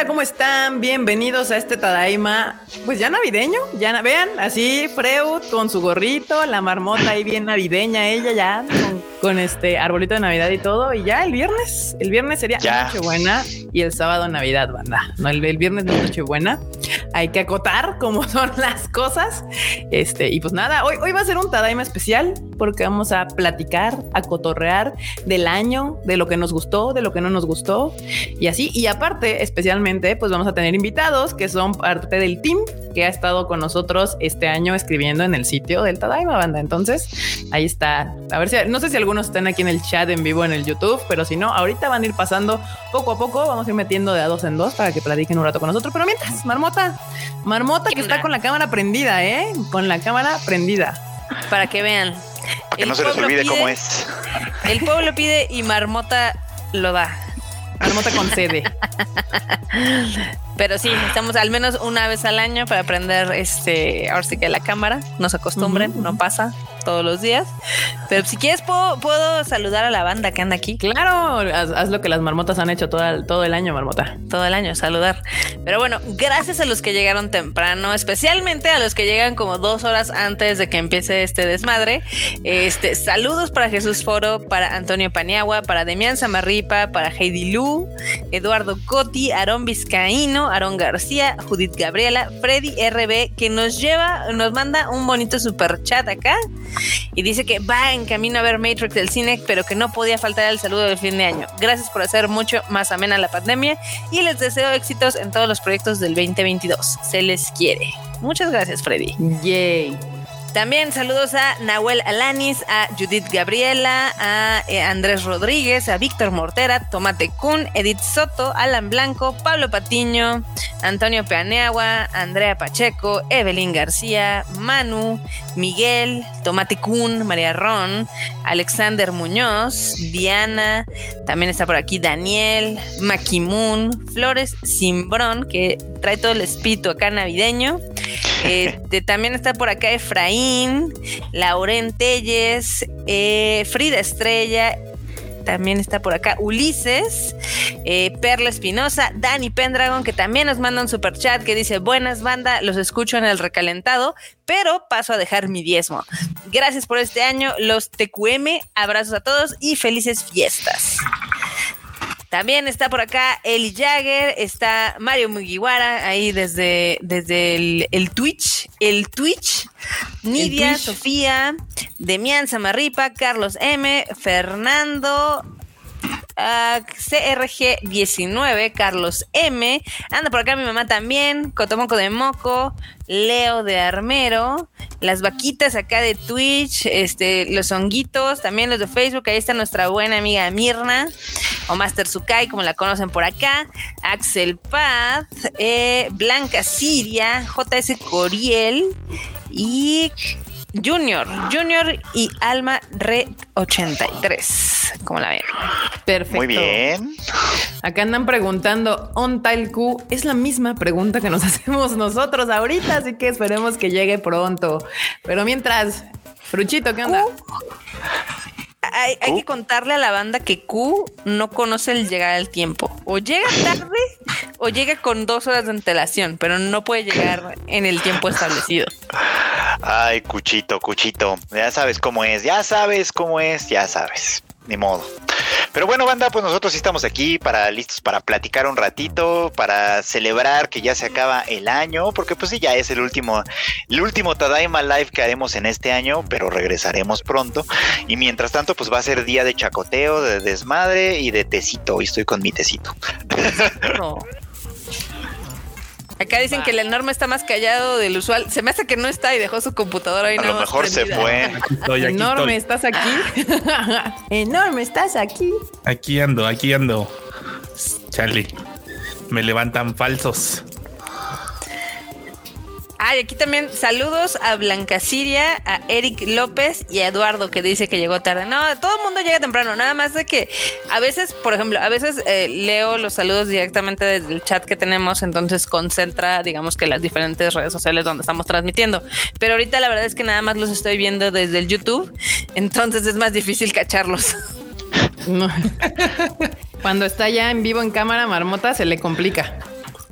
bandita, ¿cómo están? Bienvenidos a este Tadaima, pues ya navideño, ya vean, así Freud con su gorrito, la marmota ahí bien navideña, ella ya con, este arbolito de Navidad y todo, y ya el viernes, el viernes sería Nochebuena y el sábado Navidad, banda. No, el, viernes de Nochebuena. Hay que acotar cómo son las cosas. Este, y pues nada, hoy, hoy va a ser un Tadaima especial porque vamos a platicar, a cotorrear del año, de lo que nos gustó, de lo que no nos gustó y así. Y aparte, especialmente, pues vamos a tener invitados que son parte del team que ha estado con nosotros este año escribiendo en el sitio del Tadaima Banda. Entonces, ahí está. A ver si, no sé si algunos están aquí en el chat en vivo en el YouTube, pero si no, ahorita van a ir pasando poco a poco. Vamos a ir metiendo de a dos en dos para que platiquen un rato con nosotros. Pero mientras, Marmota, Marmota que está con la cámara prendida, ¿eh? Con la cámara prendida. Para que vean. que no se les olvide cómo es. El pueblo pide y Marmota lo da. Marmota concede. Pero sí, estamos al menos una vez al año para aprender este, ahora sí que la cámara, no se acostumbren, no pasa todos los días. Pero si quieres, puedo, saludar a la banda que anda aquí. Claro, haz, lo que las marmotas han hecho todo el, todo el año, marmota. Todo el año, saludar. Pero bueno, gracias a los que llegaron temprano, especialmente a los que llegan como dos horas antes de que empiece este desmadre. Este, saludos para Jesús Foro, para Antonio Paniagua, para Demian Samarripa, para Heidi Lu, Eduardo Coti, Aarón Vizcaíno, Aarón García, Judith Gabriela, Freddy RB, que nos lleva, nos manda un bonito super chat acá y dice que va en camino a ver Matrix del cine, pero que no podía faltar el saludo del fin de año. Gracias por hacer mucho más amena la pandemia y les deseo éxitos en todos los proyectos del 2022. Se les quiere. Muchas gracias, Freddy. Yay. También saludos a Nahuel Alanis, a Judith Gabriela, a eh, Andrés Rodríguez, a Víctor Mortera, Tomate Kun, Edith Soto, Alan Blanco, Pablo Patiño, Antonio Peaneagua, Andrea Pacheco, Evelyn García, Manu, Miguel, Tomate Kun, María Ron, Alexander Muñoz, Diana, también está por aquí Daniel, Maquimun, Flores Simbrón, que trae todo el espíritu acá navideño. Este, también está por acá Efraín, Lauren Telles, eh, Frida Estrella, también está por acá Ulises, eh, Perla Espinosa, Dani Pendragon, que también nos manda un super chat que dice: Buenas banda, los escucho en el recalentado, pero paso a dejar mi diezmo. Gracias por este año, los TQM, abrazos a todos y felices fiestas. También está por acá Eli Jagger, está Mario Mugiwara ahí desde, desde el, Twitch, el Twitch, Nidia, Sofía, Demian Samarripa, Carlos M, Fernando, CRG19, Carlos M. Anda por acá mi mamá también, Cotomoco de Moco, Leo de Armero, las vaquitas acá de Twitch, este, los honguitos, también los de Facebook, ahí está nuestra buena amiga Mirna, o Master Sukai, como la conocen por acá, Axel Paz, eh, Blanca Siria, JS Coriel y Junior, Junior y Alma Re 83. como la ven? Perfecto. Muy bien. Acá andan preguntando, ¿on Q? Es la misma pregunta que nos hacemos nosotros ahorita, así que esperemos que llegue pronto. Pero mientras, Fruchito, ¿qué onda? Hay, hay, que contarle a la banda que Q no conoce el llegar al tiempo. O llega tarde o llega con dos horas de antelación, pero no puede llegar en el tiempo establecido. Ay, Cuchito, Cuchito, ya sabes cómo es, ya sabes cómo es, ya sabes, ni modo. Pero bueno, banda, pues nosotros estamos aquí para listos para platicar un ratito, para celebrar que ya se acaba el año, porque pues sí, ya es el último, el último Tadaima Live que haremos en este año, pero regresaremos pronto. Y mientras tanto, pues va a ser día de chacoteo, de desmadre y de tecito. Hoy estoy con mi tecito. Acá dicen que el enorme está más callado del usual. Se me hace que no está y dejó su computadora ahí. A lo mejor se fue. enorme, ¿estás aquí? enorme, ¿estás aquí? Aquí ando, aquí ando. Charlie, me levantan falsos. Ah, y aquí también saludos a Blanca Siria, a Eric López y a Eduardo que dice que llegó tarde. No, todo el mundo llega temprano, nada más de que a veces, por ejemplo, a veces eh, leo los saludos directamente desde el chat que tenemos, entonces concentra, digamos que las diferentes redes sociales donde estamos transmitiendo. Pero ahorita la verdad es que nada más los estoy viendo desde el YouTube, entonces es más difícil cacharlos. Cuando está ya en vivo en cámara, Marmota se le complica.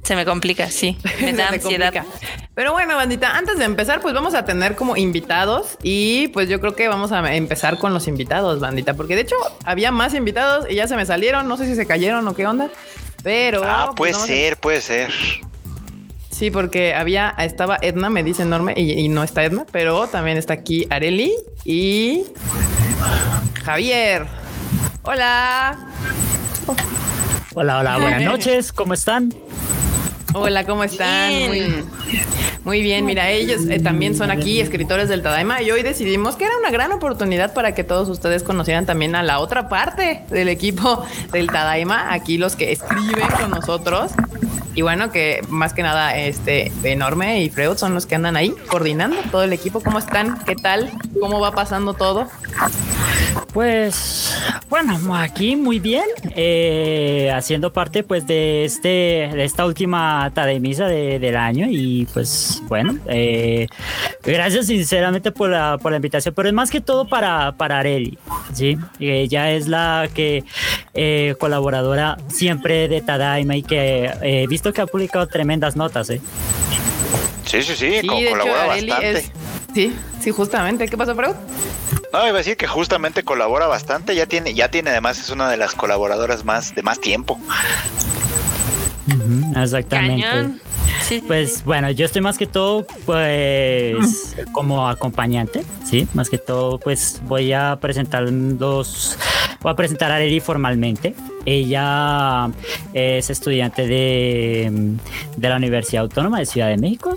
Se me complica, sí. Me Se da ansiedad. complica. Pero bueno, bandita, antes de empezar, pues vamos a tener como invitados y pues yo creo que vamos a empezar con los invitados, bandita, porque de hecho había más invitados y ya se me salieron, no sé si se cayeron o qué onda, pero... Ah, pues, puede a- ser, puede ser. Sí, porque había, estaba Edna, me dice enorme, y, y no está Edna, pero también está aquí Areli y Javier. Hola. Hola, hola, buenas noches, ¿cómo están? Hola, ¿cómo están? Bien. Muy, muy bien, mira, ellos eh, también son aquí escritores del Tadaima y hoy decidimos que era una gran oportunidad para que todos ustedes conocieran también a la otra parte del equipo del Tadaima, aquí los que escriben con nosotros. Y bueno, que más que nada, este enorme y Freud son los que andan ahí coordinando todo el equipo. ¿Cómo están? ¿Qué tal? ¿Cómo va pasando todo? Pues, bueno, aquí muy bien, eh, haciendo parte pues de este, de esta última Tademisa de, del año y pues bueno, eh, gracias sinceramente por la, por la invitación, pero es más que todo para, para Areli, ¿sí? Ella es la que eh, colaboradora siempre de Tadaima y que he visto que ha publicado tremendas notas, ¿eh? Sí, sí, sí, co- colabora bastante. es- Sí, sí, justamente. ¿Qué pasó, Freud? No, iba a decir que justamente colabora bastante. Ya tiene, ya tiene además es una de las colaboradoras más de más tiempo. Exactamente. Cañón. Sí, sí, Pues bueno, yo estoy más que todo pues como acompañante, sí, más que todo pues voy a presentar los voy a presentar a Areli formalmente. Ella es estudiante de, de la Universidad Autónoma de Ciudad de México.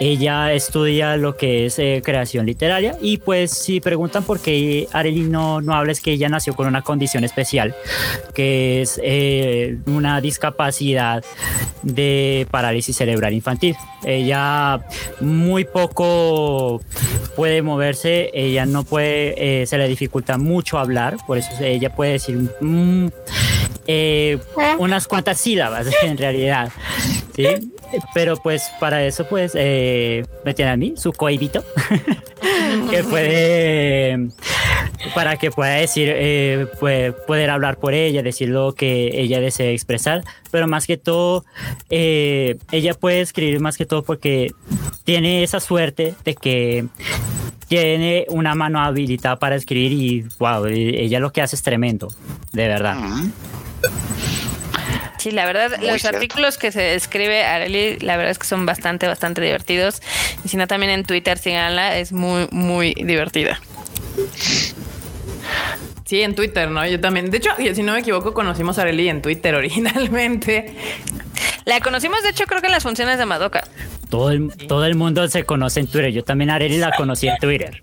Ella estudia lo que es eh, creación literaria y pues si preguntan por qué Areli no, no habla es que ella nació con una condición especial que es eh, una discapacidad de parálisis cerebral infantil. Ella muy poco puede moverse, ella no puede, eh, se le dificulta mucho hablar, por eso ella puede decir mm, eh, unas cuantas sílabas en realidad. ¿sí? Pero pues para eso pues eh, me tiene a mí, su coibito, que puede para que pueda decir, eh, puede- poder hablar por ella, decir lo que ella desee expresar, pero más que todo, eh, ella puede escribir más que todo porque tiene esa suerte de que tiene una mano habilitada para escribir y wow, ella lo que hace es tremendo, de verdad. Sí, la verdad, Muy los cierto. artículos que se escribe Areli, la verdad es que son bastante, bastante divertidos. Y si no, también en Twitter, síganla, es muy, muy divertida. Sí, en Twitter, ¿no? Yo también. De hecho, si no me equivoco, conocimos a Areli en Twitter originalmente. La conocimos, de hecho, creo que en las funciones de Madoka. Todo el, todo el mundo se conoce en Twitter. Yo también a Areli la conocí en Twitter.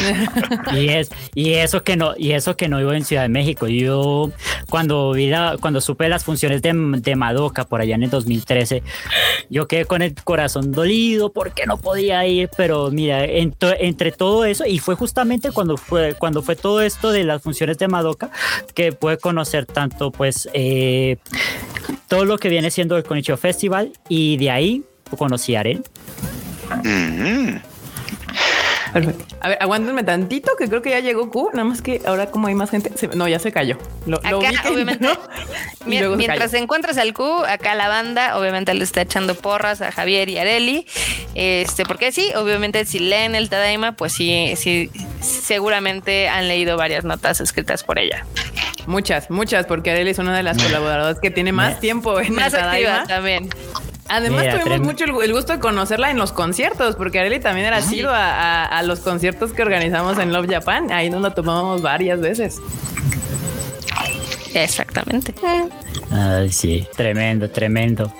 y es y eso que no y eso que no vivo en Ciudad de México. Yo cuando vi la- cuando supe las funciones de, de Madoka por allá en el 2013, yo quedé con el corazón dolido porque no podía ir. Pero mira, entre todo eso y fue justamente cuando fue cuando fue todo esto de las funciones de Madoka que pude conocer tanto pues eh, todo lo que viene siendo el Konichiwa Festival y de ahí conocí a. Perfecto. A ver, aguántenme tantito, que creo que ya llegó Q. Nada más que ahora, como hay más gente, se- no, ya se cayó. Lo, Acá, obviamente, entró Mien- se mientras cayó. encuentras al Q, acá la banda obviamente le está echando porras a Javier y Areli. Este, porque sí, obviamente si leen el Tadaima, pues sí, sí, seguramente han leído varias notas escritas por ella. Muchas, muchas, porque Areli es una de las colaboradoras que tiene más tiempo en Más el activa Tadaima. también. Además, Mira, tuvimos mucho el, el gusto de conocerla en los conciertos, porque Areli también era sido a, a- a los conciertos que organizamos en Love Japan. Ahí nos la tomamos varias veces. Exactamente. Ay, sí, tremendo, tremendo,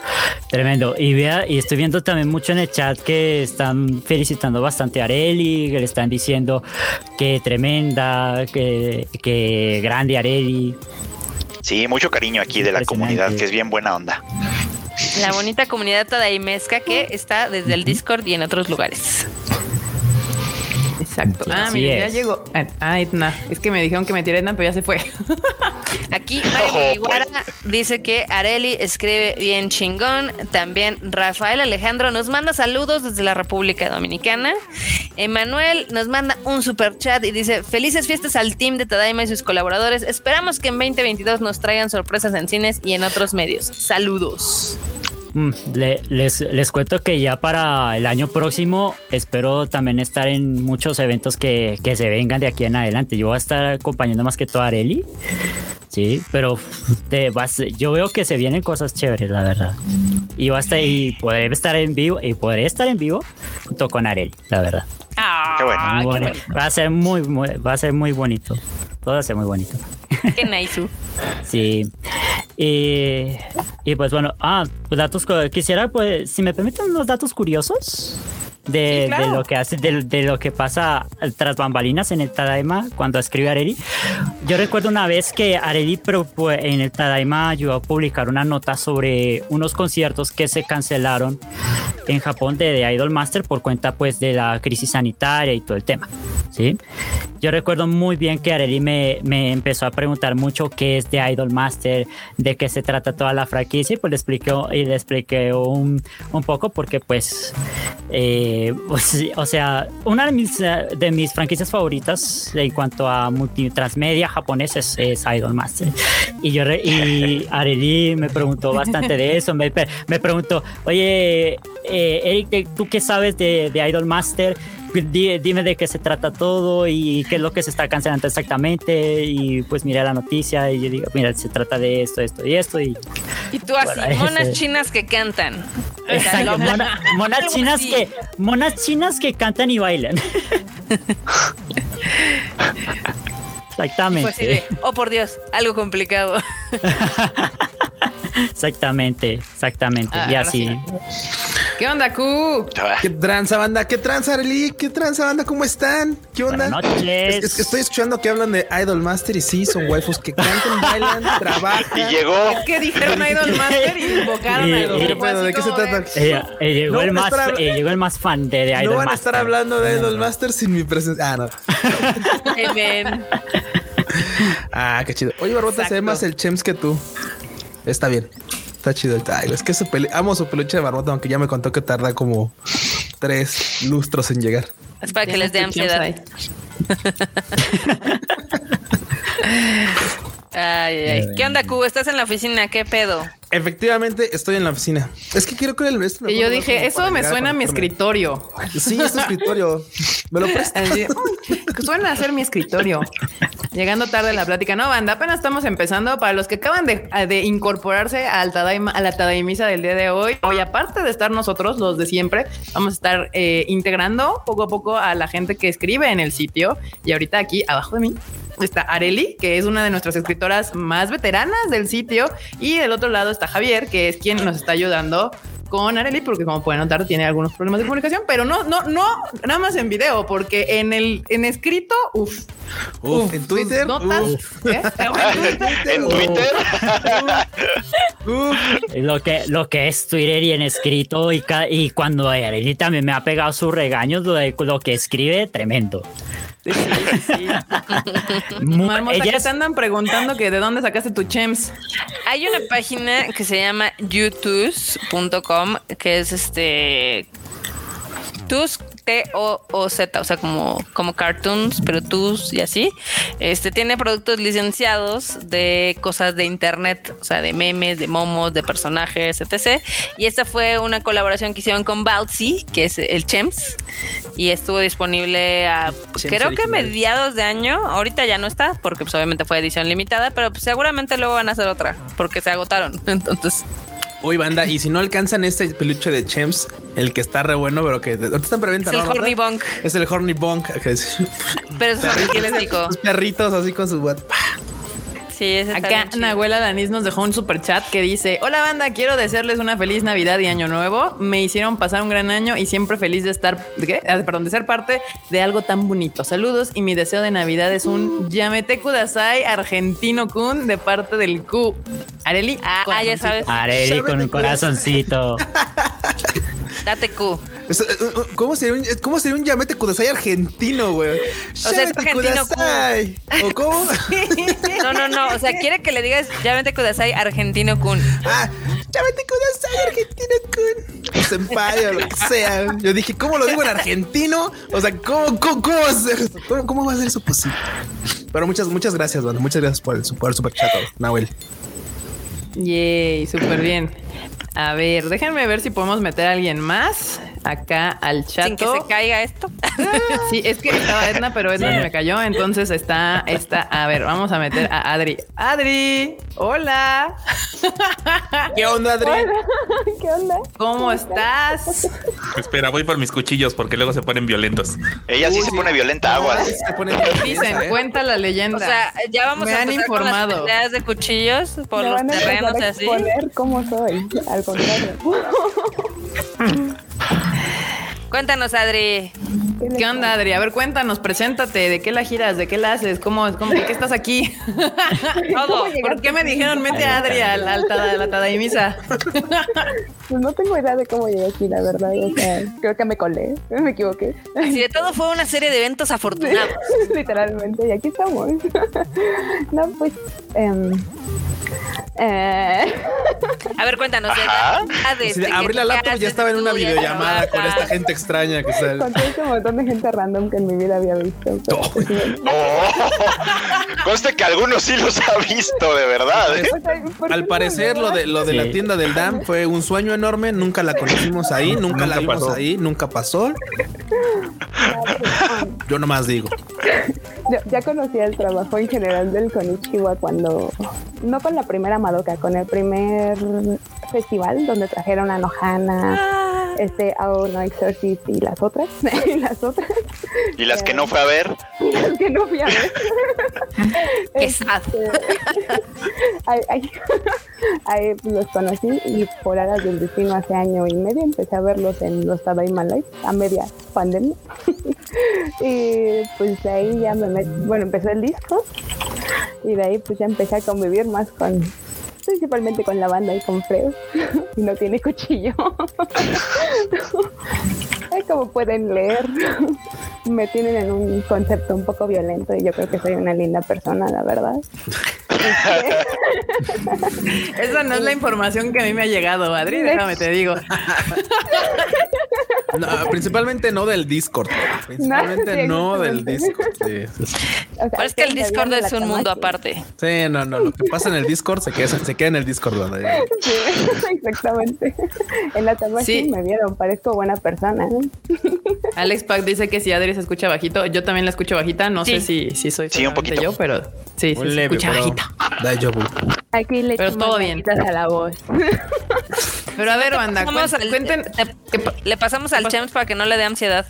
tremendo. Y vea, y estoy viendo también mucho en el chat que están felicitando bastante a Areli, que le están diciendo que tremenda, que, que grande Areli. Sí, mucho cariño aquí de la comunidad, que es bien buena onda. La bonita comunidad tadaimesca que está desde el Discord y en otros lugares. Exacto. Ah, Así mira, ya es. llegó. Ah, Edna. Es que me dijeron que me tiré Edna, pero ya se fue. Aquí Mario Iguara pues. dice que Areli escribe bien chingón. También Rafael Alejandro nos manda saludos desde la República Dominicana. Emanuel nos manda un super chat y dice: Felices fiestas al team de Tadaima y sus colaboradores. Esperamos que en 2022 nos traigan sorpresas en cines y en otros medios. Saludos. Mm, le- les, les cuento que ya para el año próximo espero también estar en muchos eventos que, que se vengan de aquí en adelante. Yo voy a estar acompañando más que todo a Areli. Sí, pero te vas, yo veo que se vienen cosas chéveres, la verdad. Y va a estar, y podré estar en vivo, y podré estar en vivo junto con Areli, la verdad. Ah, Qué bueno. Muy qué bonito. Va a ser muy, muy- va a ser muy bonito. Todo va a ser muy bonito. Qué nice. Sí. Y, y pues bueno, ah, pues datos, quisiera, pues, si me permiten unos datos curiosos de, Sí, claro. de lo que hace, de, de lo que pasa tras bambalinas en el Tadaima cuando escribe Areli. Yo recuerdo una vez que Areli en el Tadaima ayudó a publicar una nota sobre unos conciertos que se cancelaron en Japón de, de Idol Master por cuenta pues de la crisis sanitaria y todo el tema. ¿sí? Yo recuerdo muy bien que Areli me, me empezó a preguntar mucho qué es de Idol Master, de qué se trata toda la franquicia y pues le expliqué, y le expliqué un, un poco porque pues, eh, pues, sí, o sea, una de mis, eh, de mis franquicias favoritas en cuanto a multitransmedia japonés es, es Idol Master. Y yo re- y Areli me preguntó bastante de eso, me, me preguntó, oye, eh, Eric, ¿tú qué sabes de, de Idol Master? Di- dime de qué se trata todo y qué es lo que se está cancelando exactamente. Y pues miré la noticia y yo digo mira se trata de esto esto y esto. Y Y tú así, Bueno, monas ese- chinas que cantan. Exacto, mona- monas chinas que monas chinas que cantan y bailan. Exactamente. de, oh por Dios, algo complicado. exactamente exactamente Ah, y así sí. ¿Qué onda, Q? ¿Qué tranza, banda? ¿Qué tranza, Arely? ¿Qué tranza, banda? ¿Cómo están? ¿Qué onda? Buenas noches. Es, es que estoy escuchando que hablan de Idol Master y sí, son waifus que cantan, bailan, trabajan. Y llegó. Es que dijeron Idol Master y invocaron Y- a y- Idol. ¿Qué pedo? ¿De qué se trata? Eh, eh, llegó, No el van a más, estar hab- eh, llegó el más fan de, de Idol No van a estar hablando de Idol Master sin mi presencia. Ah, no. Amen. Ah, qué chido. Oye, Barbota, se ve más el Chems que tú. Está bien. Está chido el Ay, Es que su peli- amo su peluche de Barbota, aunque ya me contó que tarda como tres lustros en llegar. Es para que les dé ansiedad. Ay, ay. ¿Qué onda, Q? ¿Estás en la oficina? ¿Qué pedo? Efectivamente, estoy en la oficina. Es que quiero que el esto me Y yo dije, eso me suena a mi escritorio. Sí, es tu escritorio. Me lo prestas. Así, "Uy, que suena a ser mi escritorio. Llegando tarde a la plática. No, banda, apenas estamos empezando. Para los que acaban de, de incorporarse al Tadaima- a la Tadaimisa del día de hoy, hoy aparte de estar nosotros, los de siempre, vamos a estar eh, integrando poco a poco a la gente que escribe en el sitio. Y ahorita aquí abajo de mí está Areli, que es una de nuestras escritoras más veteranas del sitio. Y del otro lado está Javier, que es quien nos está ayudando con Areli, porque como pueden notar, tiene algunos problemas de comunicación, pero no, no, no, nada más en video, porque en el en escrito, uff, Uf, en Twitter. notas, uf, ¿eh? En Twitter. uf. Lo que, lo que es Twitter y en escrito y, ca- y cuando Arely también me ha pegado sus regaños, lo, de- lo que escribe, tremendo. Sí, sí, Marmota, ella que te andan preguntando que de dónde sacaste tu chems. Hay una página que se llama youtube.com que es este tus T-O-O-Z, o sea, como, como cartoons, pero tus y así. Este tiene productos licenciados de cosas de internet, o sea, de memes, de momos, de personajes, etc. Y esta fue una colaboración que hicieron con Bouncy, que es el Chems, y estuvo disponible a Chems creo que original. mediados de año. Ahorita ya no está, porque pues, obviamente fue edición limitada, pero pues, seguramente luego van a hacer otra, porque se agotaron. Entonces, Uy, banda, y si no alcanzan este peluche de Chems, el que está re bueno, pero que ahorita está en preventa. es el ¿no, Horny? Bonk, Es el Horny Bonk. que es- pero es perritos así con su what. Sí, Acá. Nahuela Danis nos dejó un super chat que dice: Hola banda, quiero desearles una feliz Navidad y Año Nuevo. Me hicieron pasar un gran año y siempre feliz de estar, ¿de qué? Ah, perdón, de ser parte de algo tan bonito. Saludos y mi deseo de Navidad es un Yamete Kudasai argentino kun de parte del Q. Areli. Ah, ah, ya sabes. Arely con un corazoncito. Date Q. Eh, eh, ¿Cómo sería un, cómo sería un Yamete Kudasai argentino, güey? sea, es argentino, Kudasai. ¿O cómo? No, no, no. O sea, quiere que le digas vente Kudasai argentino kun. ah, Yamete Kudasai argentino con. Senpai o lo que sea. Yo dije, ¿cómo lo digo en argentino? O sea, ¿cómo, cómo, cómo va a ser eso? ¿Cómo, cómo va a ser eso posible? Pero muchas, muchas gracias, banda. Muchas gracias por el, por el super chat, Nahuel. Yay, súper bien. A ver, déjenme ver si podemos meter a alguien más acá al chat. Sin que se caiga esto. Sí, es que estaba Edna, pero Edna se me cayó. Entonces está, está. A ver, vamos a meter a Adri. Adri, hola. ¿Qué onda, Adri? ¿Qué onda? ¿Cómo estás? Espera, voy por mis cuchillos porque luego se ponen violentos. Ella sí se pone violenta, aguas. Se pone Dicen, ¿eh? cuenta la leyenda. O sea, ya vamos Me a han con las informado. peleas de cuchillos por Me los van terrenos a así. exponer cómo soy. Al contrario. Cuéntanos, Adri. ¿Qué onda, Adri? A ver, cuéntanos, preséntate. ¿De qué la giras? ¿De qué la haces? ¿Cómo, cómo de qué estás aquí? Todo. ¿Por qué me dijeron mete a Adri al, al tada- a la Tadaimisa? Pues no tengo idea de cómo llegué aquí, la verdad. O sea, creo que me colé. Me equivoqué. Si de todo fue una serie de eventos afortunados. Literalmente. Y aquí estamos. no, pues. em, eh, A ver, cuéntanos. abrí la laptop y ya estaba en una videollamada con esta gente extraña que sale. con ese montón de gente random que en mi vida había visto. No. Conste que algunos sí los ha visto, de verdad. ¿eh? pues, ay, ¿por qué Al parecer lo de lo de la tienda del DAM fue un sueño enorme, nunca la conocimos ahí, nunca, la vimos pasó. ahí, nunca pasó. Yo nomás digo. Yo ya conocía el trabajo en general del Konichiwa cuando, no con la primera Madoka, con el primer festival donde trajeron a Nohana, este Ao no Exorcist y las otras, y las otras, Y las que no fue a ver. y las que no fui a ver. Qué sad. Este, ahí, ahí- ahí los conocí y por aras del destino hace año y medio empecé a verlos en los Tadaima Live a media pandemia. y pues de ahí ya me metí, bueno, empezó el disco y de ahí pues ya empecé a convivir más con, principalmente con la banda y con Freo y no tiene cuchillo. Ay, como pueden leer, me tienen en un concepto un poco violento y yo creo que soy una linda persona, la verdad. Esa no es la información que a mí me ha llegado, Adri. Déjame te digo. No, principalmente no del Discord. Principalmente No, del Discord. Sí, sí, sí. o sea, Pero es que el Discord es un mundo aparte. Sí, no, no. Lo que pasa en el Discord se queda, se queda en el Discord. ¿verdad? Sí, exactamente. En la Tamaki Sí. me vieron, parezco buena persona. ¿no? Alex Pack dice que si Adri se escucha bajito, yo también la escucho bajita. No sé si, si soy Sí, un poquito. yo, pero sí, sí Un se leve, escucha pero bajita. Daijoubu. Aquí le Pero todo bien. a la voz. Pero a ver, banda, al- cuenten. le, le pasamos al Chems para que no le dé ansiedad.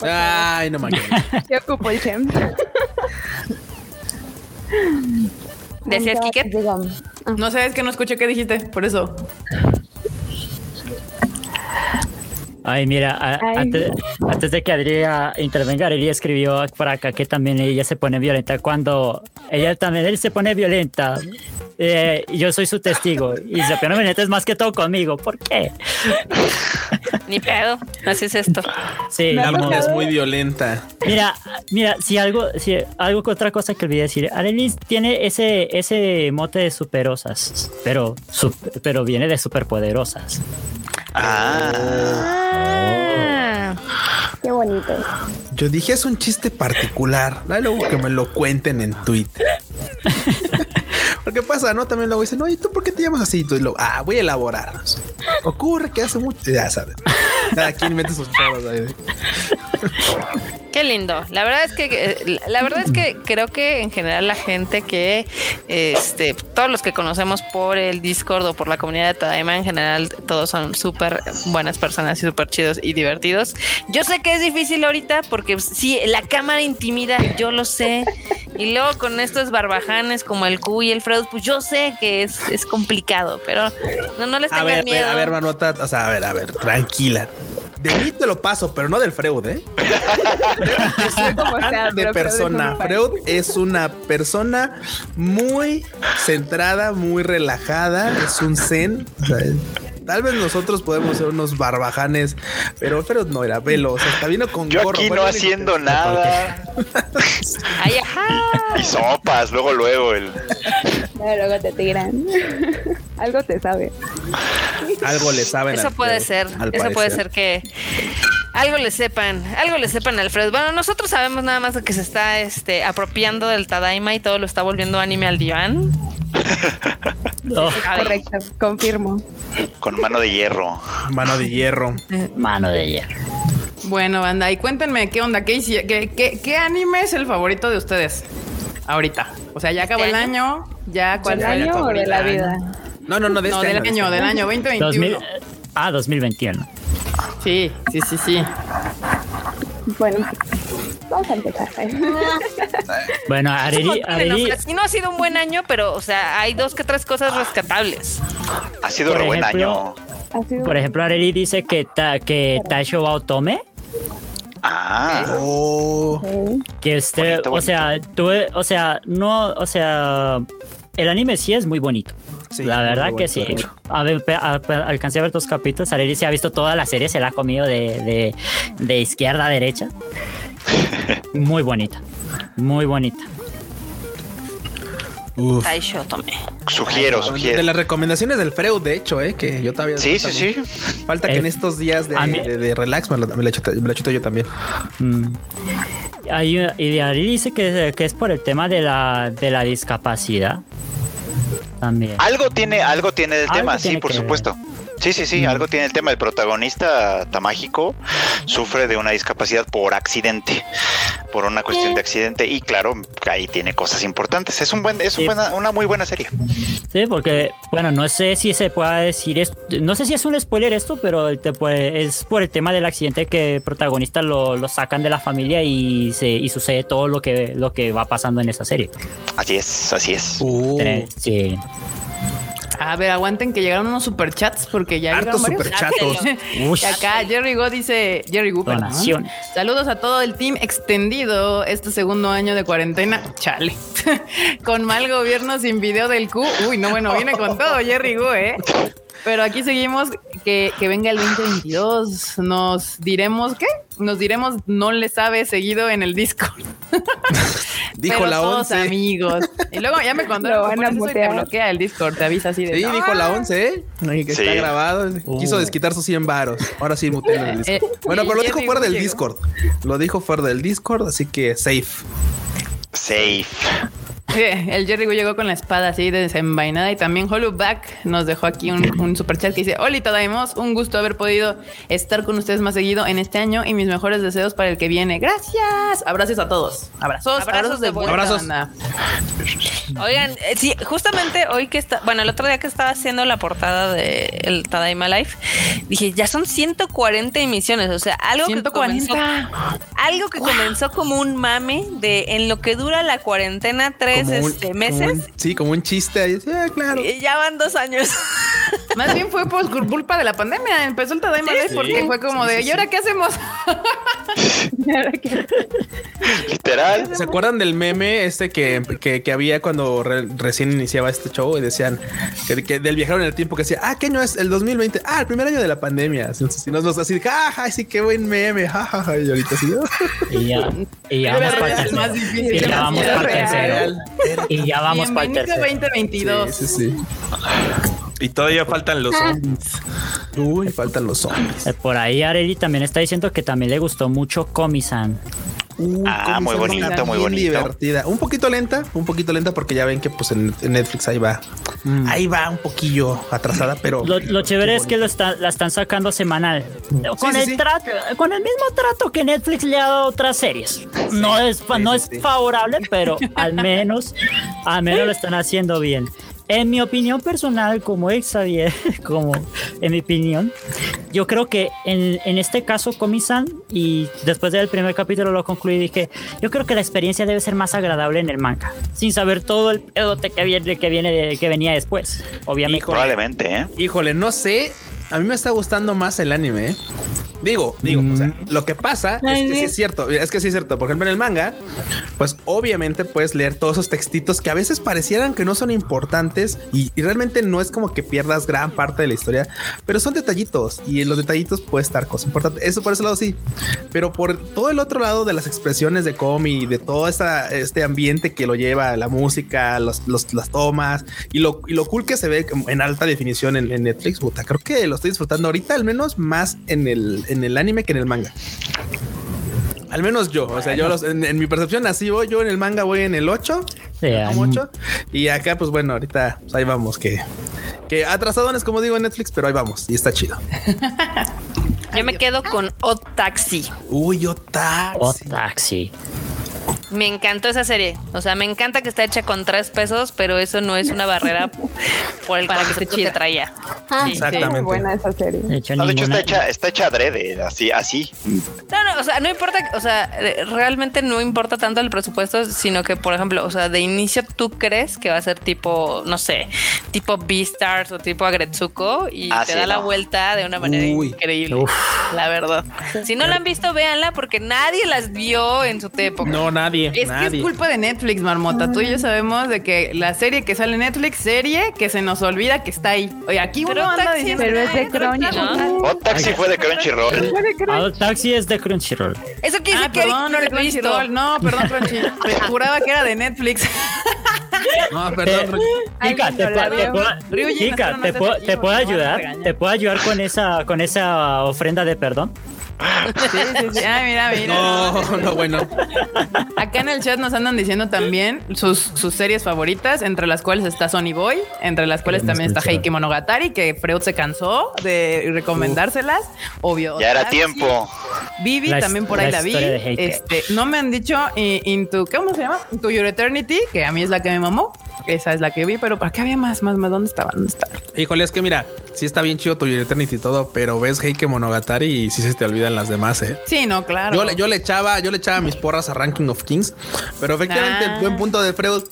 Ay, no mames. Yo ocupo el chem. Decías, digo, ah, No sé, es que no escuché qué dijiste, por eso. Ay, mira, a- Ay. Antes, antes de que Adriana intervenga, Adri escribió por acá que también ella se pone violenta cuando ella también él se pone violenta. Eh, y yo soy su testigo y se pone violenta es más que todo conmigo. ¿Por qué? Ni pedo. Así es esto. Sí, mujer es muy violenta. Mira, mira, si algo, si algo que otra cosa que olvidé decir, Arelis tiene ese, ese mote de superosas, pero, pero viene de superpoderosas. Ah. Ah. qué bonito. Yo dije es un chiste particular. Dale luego que me lo cuenten en Twitter. Porque pasa, ¿no? También luego dicen, oye, ¿tú por qué te llamas así? Y tú, lo, ah, voy a elaborar. Ocurre que hace mucho. Ya sabes. Cada quien mete sus chavos ahí. Qué lindo. La verdad es que eh, la verdad es que creo que en general la gente que este todos los que conocemos por el Discord o por la comunidad de Tadaima en general todos son súper buenas personas y súper chidos y divertidos. Yo sé que es difícil ahorita porque sí, la cámara intimida, yo lo sé. Y luego con estos barbajanes como el Q y el Freud, pues yo sé que es, es complicado, pero no, no les A tengan ver, miedo. a ver, Manota. O sea, a ver, a ver, tranquila. De mí te lo paso, pero no del Freud, ¿eh? Sea, de pero Freud es persona. Freud es una persona muy centrada, muy relajada, es un zen. Tal vez nosotros podemos ser unos barbajanes, pero Freud no era velo, o sea, hasta vino con Yo gorro. aquí no haciendo que- nada. Ay, ajá. Y sopas, luego, luego el. Pero luego te tiran. Algo te sabe. Algo le saben. Eso al puede ser, al eso puede ser que algo le sepan, algo le sepan a Alfredo. Bueno, nosotros sabemos nada más de que se está este, apropiando del Tadaima y todo lo está volviendo anime al diván. Correcto, confirmo. Con mano de hierro. Mano de hierro. mano de hierro. Bueno, banda, y cuéntenme qué onda, qué, hici- qué, qué, qué anime es el favorito de ustedes ahorita. O sea, ya acabó el ¿Este año, ya cuál ¿Del fue el año o de la vida? No, no, no, de No, este del de año, este del año 2021. 2000, ah, 2021. Sí, sí, sí, sí. Bueno, vamos a empezar. Bueno, sí no ha sido un buen año, pero, o sea, hay dos que tres cosas rescatables. Ha sido re buen año. Por ejemplo, Areli dice que, ta, que Taisho Baotome, Ah, Oh, que este, Bonito, o sea, tuve, o sea, no, o sea, el anime sí es muy bonito. Sí, la verdad que bonito, sí. A ver, a- alcancé a ver dos capítulos. Areli se ha visto toda la serie, se la ha comido de, de, de izquierda a derecha. Muy bonita. Muy bonita. Uf. Tomé. sugiero, De sugiero. las recomendaciones del Freud, de hecho, eh, que yo todavía. Sí, sí, también. sí. Falta que Eh, en estos días de, mí- de- de relax me lo, me lo echo, me lo echo yo también. Mm. Hay, y de Areli dice que, que es por el tema de la, de la discapacidad. También. Algo tiene, algo tiene el Algo tema, sí, por ver. Sí, sí, sí, Mm. algo tiene el tema. El protagonista Tamágico sufre de una discapacidad por accidente, por una cuestión de accidente y claro, ahí tiene cosas importantes. Es un buen, es un Sí. buena- una muy buena serie. Sí, porque, bueno, no sé si se pueda decir esto, no sé si es un spoiler esto, pero te puede- es por el tema del accidente que el protagonista lo, lo sacan de la familia y, se, y sucede todo lo que, lo que va pasando en esa serie. Así es, así es. Uh, Sí. A ver, aguanten que llegaron unos superchats porque ya hartos llegaron varios. superchatos. Y acá Jerry Go dice, Jerry perdón. Donaciones. Saludos a todo el team extendido este segundo año de cuarentena. Chale. con mal gobierno sin video del Q. Uy, no, bueno, viene con todo Jerry Gu, ¿eh? Pero aquí seguimos que, que venga el 2022. Nos diremos, ¿qué? Nos diremos, no le sabe seguido en el Discord. dijo Pero la todos 11. amigos. Y luego ya me contó Lo van a te bloquea el Discord, te avisa así de. Sí, "No, dijo la 11, ¿eh? Ay, que Sí. está grabado. Quiso Uh. desquitar sus 100 varos. Ahora sí, muteen el Discord. Eh, bueno, pero lo dijo fuera del llegó. Discord. Lo dijo fuera del Discord, así que safe. Safe. El Jerry llegó con la espada así desenvainada y también Hollowback nos dejó aquí un, un super chat que dice Hola Tadaimos, un gusto haber podido estar con ustedes más seguido en este año y mis mejores deseos para el que viene. Gracias. Abrazos a todos. Abrazos, Abrazos abrazos de. Abrazos. banda. Oigan, eh, sí, justamente hoy que está, bueno, el otro día que estaba haciendo la portada de el Tadaima Life, dije, ya son 140 emisiones, o sea, algo que 140. comenzó, algo que comenzó como un mame de en lo que dura la cuarentena tres Como un- este, como meses, un- sí, como un chiste. ahí. Sí, ah, claro. y ya van dos años. Más bien fue por culpa de la pandemia. Empezó el Tadaima Live porque fue como de ¿y ahora qué hacemos? Literal. ¿Se acuerdan del meme este que, que, que había cuando re- recién iniciaba este show y decían que, que del viajero en el tiempo que decía, ah, ¿qué año es? El 2020. Ah, el primer año de la pandemia. Y nos nos así, jaja, sí, qué buen meme, jajaja. Y ahorita así, Y ya, y ya Era vamos para el tercero. Y ya vamos para el tercero. Y ya vamos para el Bienvenido tercero. 2022. Sí, sí, sí. Y todavía faltan los zombies. Uy, faltan los zombies. Eh, Por ahí Areli también está diciendo que también le gustó mucho Comisan. Uh, Ah, muy llama, muy bien bonito. divertida. Un poquito lenta, un poquito lenta porque ya ven que pues en, en Netflix ahí va. Ahí va un poquillo atrasada, pero Lo, lo chévere es que lo está- la están sacando semanal. Con, sí, el sí. trato- con el mismo trato que Netflix le ha dado a otras series. No es, no sí, es favorable, pero al menos, al menos lo están haciendo bien. En mi opinión personal, como ex Xavier, como en mi opinión, yo creo que en, en este caso Comisan y después del primer capítulo lo concluí dije, yo creo que la experiencia debe ser más agradable en el manga, sin saber todo el pedote que viene que viene que venía después, obviamente. Híjole. Probablemente, ¿eh? Híjole, no sé. A mí me está gustando más el anime. ¿eh? Digo, digo, o sea, lo que pasa es que sí es cierto, es que sí es cierto. Por ejemplo, en el manga, pues obviamente puedes leer todos esos textitos que a veces parecieran que no son importantes y, y realmente no es como que pierdas gran parte de la historia, pero son detallitos y en los detallitos puede estar cosas importantes. Eso por ese lado sí, pero por todo el otro lado de las expresiones de Komi, de todo esta, este ambiente que lo lleva, la música, los, los- las tomas y lo, y lo cool que se ve en alta definición en, en Netflix, puta, creo que lo estoy disfrutando ahorita, al menos más en el, en el anime que en el manga. Al menos yo, o sea, yo los- en, en mi percepción así voy, yo en el manga voy en el 8 Sí, hay- mucho. Y acá, pues bueno, ahorita pues, ahí vamos, que, que atrasadones, como digo en Netflix, pero ahí vamos, y está chido. Yo me quedo con Odd Taxi. Uy, yo taxi. O taxi. Me encantó esa serie. O sea, me encanta que está hecha con tres pesos, pero eso no es una barrera por el Para que chida. traía. Ah, Exactamente. muy buena esa serie. De hecho, No, de hecho, está hecha, está hecha adrede, así, así. No, no, o sea, no importa, o sea, eh, realmente no importa tanto el presupuesto, sino que, por ejemplo, o sea, de inicio tú crees que va a ser tipo, no sé, tipo Beastars o tipo Agretsuko y Ah, te sí, da la vuelta de una manera Uy. increíble, Uf. la verdad. Si no la han visto, véanla porque nadie las vio en su época. No, nadie. Es que es culpa de Netflix, Marmota. Tú y yo sabemos de que la serie que sale en Netflix, serie que se nos olvida que está ahí. Oye, aquí Pero uno anda Taxi- diciendo... Pero es de "Ay, pero está Crunchyroll. mal". O Taxi fue de Crunchyroll. Adult Taxi es de Crunchyroll. Eso quiere Ah, decir que perdón, no de lo he visto. Crunchyroll. No, perdón, Crunchy. Me juraba que era de Netflix. No, perdón. Chica, te, no la puedo- te veo. puedo, Ryujin, chica, no te te puedo ayudar, te puedo ayudar con esa, con esa ofrenda de perdón. Sí, sí, sí. Ay, mira, mira. No, no, bueno. Acá en el chat nos andan diciendo también sus, sus series favoritas, entre las cuales está Sony Boy, entre las cuales también está Heike Monogatari, que Freud se cansó de recomendárselas. Obvio. Ya era tiempo. Vivi La también por ahí la la vi. Este, no me han dicho eh, Into, ¿cómo se llama? Into Your Eternity, que a mí es la que me mamó. Esa es la que vi, pero ¿para qué había más? Más, más, ¿dónde estaba? ¿Dónde estaba? Híjole, es que mira, sí está bien chido tu Eternity y todo, pero ves Heike Monogatari y sí se te olvidan las demás, eh. Sí, no, claro. Yo, le- yo le echaba, yo le echaba mis porras a Ranking of Kings, pero efectivamente Ah. el buen punto de Freud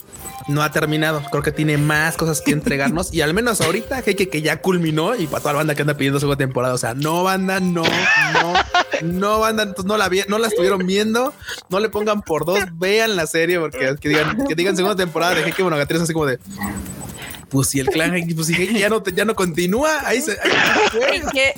no ha terminado. Creo que tiene más cosas que entregarnos. Y al menos ahorita Heike que ya culminó y para toda la banda que anda pidiendo segunda temporada, o sea, no banda, no, no, no banda, entonces no la vi, no la estuvieron viendo, no le pongan por dos, vean la serie porque que digan que digan segunda temporada de Heike Monogatari así como de pues si el clan pues ya no te- ya no continúa, ahí se ahí se. ¿En qué?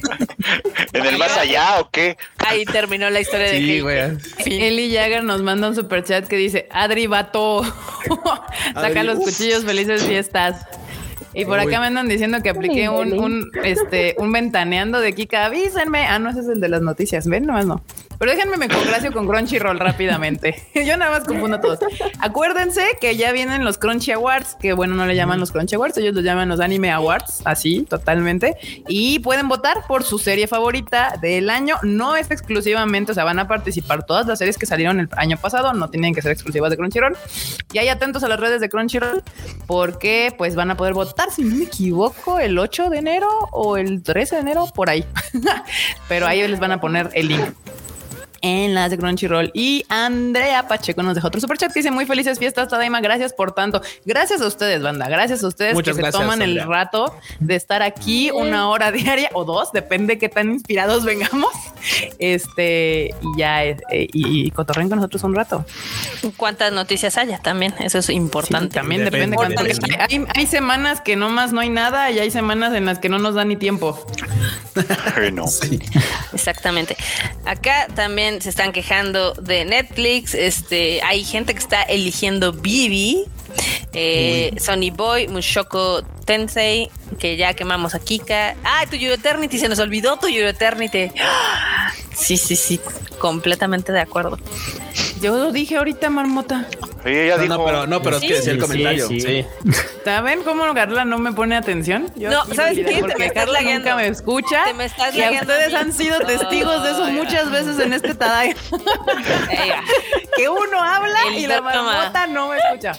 ¿En el más allá o qué? Ahí terminó la historia de Sí, Heike. güey. Eli Jagger nos manda un super chat que dice Adri Vato. Saca Adri, los uf. cuchillos, felices fiestas. Y por Uy. acá me andan diciendo que apliqué un, este, un ventaneando de Kika. Avísenme. Ah, no, ese es el de las noticias. Ven, nomás no. Pero déjenme me congracio con Crunchyroll rápidamente. Yo nada más confundo a todos. Acuérdense que ya vienen los Crunchy Awards, que bueno, no le llaman los Crunchy Awards, ellos los llaman los Anime Awards, así, totalmente. Y pueden votar por su serie favorita del año. No es exclusivamente, o sea, van a participar todas las series que salieron el año pasado, no tienen que ser exclusivas de Crunchyroll. Y ahí atentos a las redes de Crunchyroll, porque pues van a poder votar, si no me equivoco, el 8 de enero o el 13 de enero, por ahí. Pero ahí les van a poner el link en las de Crunchyroll. Y Andrea Pacheco nos dejó otro superchat que dice muy felices fiestas, Tadaima. Gracias por tanto. Gracias a ustedes, banda. Gracias a ustedes Muchas que gracias, se toman Andrea. el rato de estar aquí una hora diaria o dos, depende qué tan inspirados vengamos. Este, y ya, eh, y, y cotorren con nosotros un rato. ¿Cuántas noticias haya también? Eso es importante. También Depende, depende, cuánto depende. hay, hay semanas que nomás no hay nada y hay semanas en las que no nos da ni tiempo. No. Sí. Exactamente. Acá también se están quejando de Netflix. Este, hay gente que está eligiendo Bibi, eh, Sony Boy, Mushoku Tensei, que ya quemamos a Kika. Ah, tu Your Eternity, se nos olvidó tu Your Eternity. Sí, sí, sí, completamente de acuerdo. Yo lo dije ahorita, Marmota. Oye, ya No, dijo. no, pero no, pero es Sí, que decía el sí, comentario. sí. Sí. ¿Saben cómo Carla no me pone atención? Yo No, ¿sabes me qué? Te Porque me estás Carla lagueando. nunca me escucha. Te me estás y ustedes han sido testigos de eso muchas veces en este Tadai. Ella. que uno habla El y la marmota no me escucha.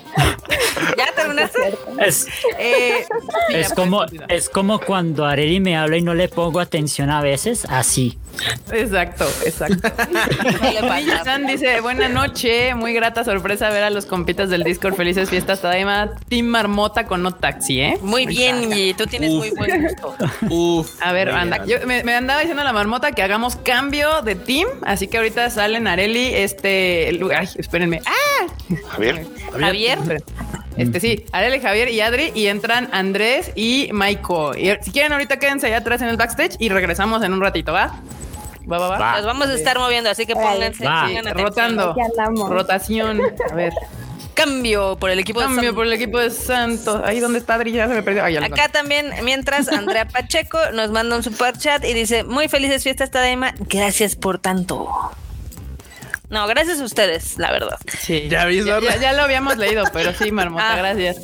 ¿Ya terminaste? Es, Eh, es ya como, continuar. es como cuando Areli me habla y no le pongo atención a veces, así. Exacto, exacto. San dice, buena noche, muy grata sorpresa ver a los compitas del Discord, felices fiestas, Tadaima, Team Marmota con no taxi, ¿eh? Muy bien, y tú tienes Uf. muy buen gusto. Uf. A ver, anda, yo me, me andaba diciendo la marmota que hagamos cambio de team, así que ahorita salen Areli, este, el- ay, espérenme, ah, Javier. Javier. Esperen. Este sí, Areli, Javier y Adri y entran Andrés y Maiko. Y si quieren ahorita quédense allá atrás en el backstage y regresamos en un ratito, ¿va? Va, va, va. Va. Nos vamos a estar moviendo, así que pónganse. Rotando. Rotación. A ver. Cambio por el equipo de Cambio por el equipo de Santos. Ahí donde está Adri, ya se me perdió. Acá también, mientras Andrea Pacheco nos manda un super chat y dice: Muy felices fiestas, Tadaima. Gracias por tanto. No, gracias a ustedes, la verdad. Sí. ¿Ya viste, ya, Orla? ya- ya lo habíamos leído, pero sí, Marmota, Ah. gracias.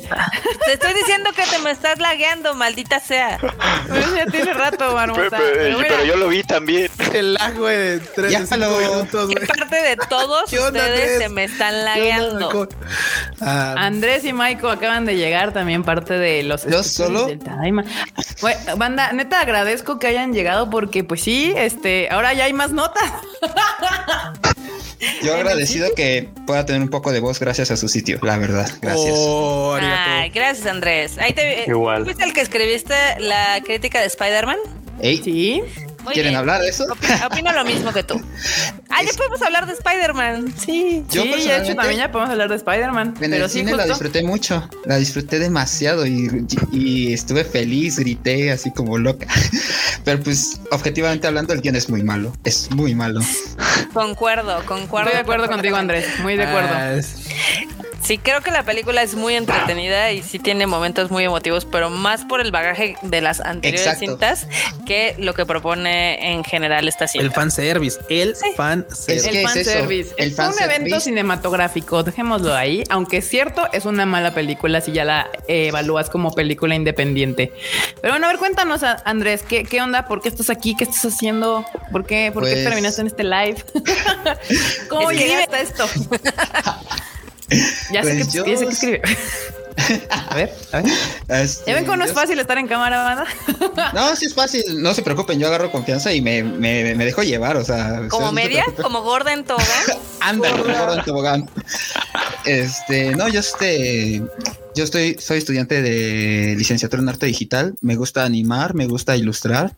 Te estoy diciendo que te me estás lagueando, maldita sea. Pero ya tiene rato, Marmota. pero- Pero yo lo vi también. El lag, güey, de tres Ya lo- minutos, ¿Qué güey. parte de todos ¿Qué onda, ustedes se me están ¿Qué onda, lagueando? Ah, Andrés y Maiko acaban de llegar también parte de los ¿Yo solo? del. Güey, banda, neta agradezco que hayan llegado porque pues sí, este, ahora ya hay más notas. Yo agradecido que pueda tener un poco de voz gracias a su sitio, la verdad. Gracias. Oh. Ay, gracias, Andrés. Ahí te, Igual. ¿Fuiste el que escribiste la crítica de Spider-Man? Sí. Muy ¿quieren bien. hablar de eso? Opino, opino lo mismo que tú. Ah, ya podemos hablar de Spider-Man. Sí, Yo sí, de hecho también ya podemos hablar de Spider-Man. En Pero el sí, cine la disfruté mucho, la disfruté demasiado y, y estuve feliz, grité así como loca. Pero pues objetivamente hablando el guion es muy malo, es muy malo. Concuerdo, concuerdo. Estoy de acuerdo contigo, Andrés. Muy de acuerdo. Ah, es- Sí, creo que la película es muy entretenida y sí tiene momentos muy emotivos, pero más por el bagaje de las anteriores Exacto. cintas que lo que propone en general esta cinta. el fanservice, el Sí. fanservice. Es el que fanservice. Es un evento cinematográfico, dejémoslo ahí. Aunque es cierto, es una mala película si ya la eh, evalúas como película independiente. Pero bueno, a ver, cuéntanos, Andrés, ¿qué, qué onda? ¿Por qué estás aquí? ¿Qué estás haciendo? ¿Por qué, por qué Pues- terminaste en este live? ¿Cómo llegaste a esto? ya sé Pues que, yo- ya sé que escribe. a ver, a ver. Este, ¿Ya ven cómo no es fácil estar en cámara, banda? No, sí es fácil, no se preocupen, yo agarro confianza y me, me, me dejo llevar, o sea. Como no media, como gorda en tobogán. Anda, gordo en tobogán. Este, no, yo este, yo estoy, soy estudiante de licenciatura en arte digital. Me gusta animar, me gusta ilustrar,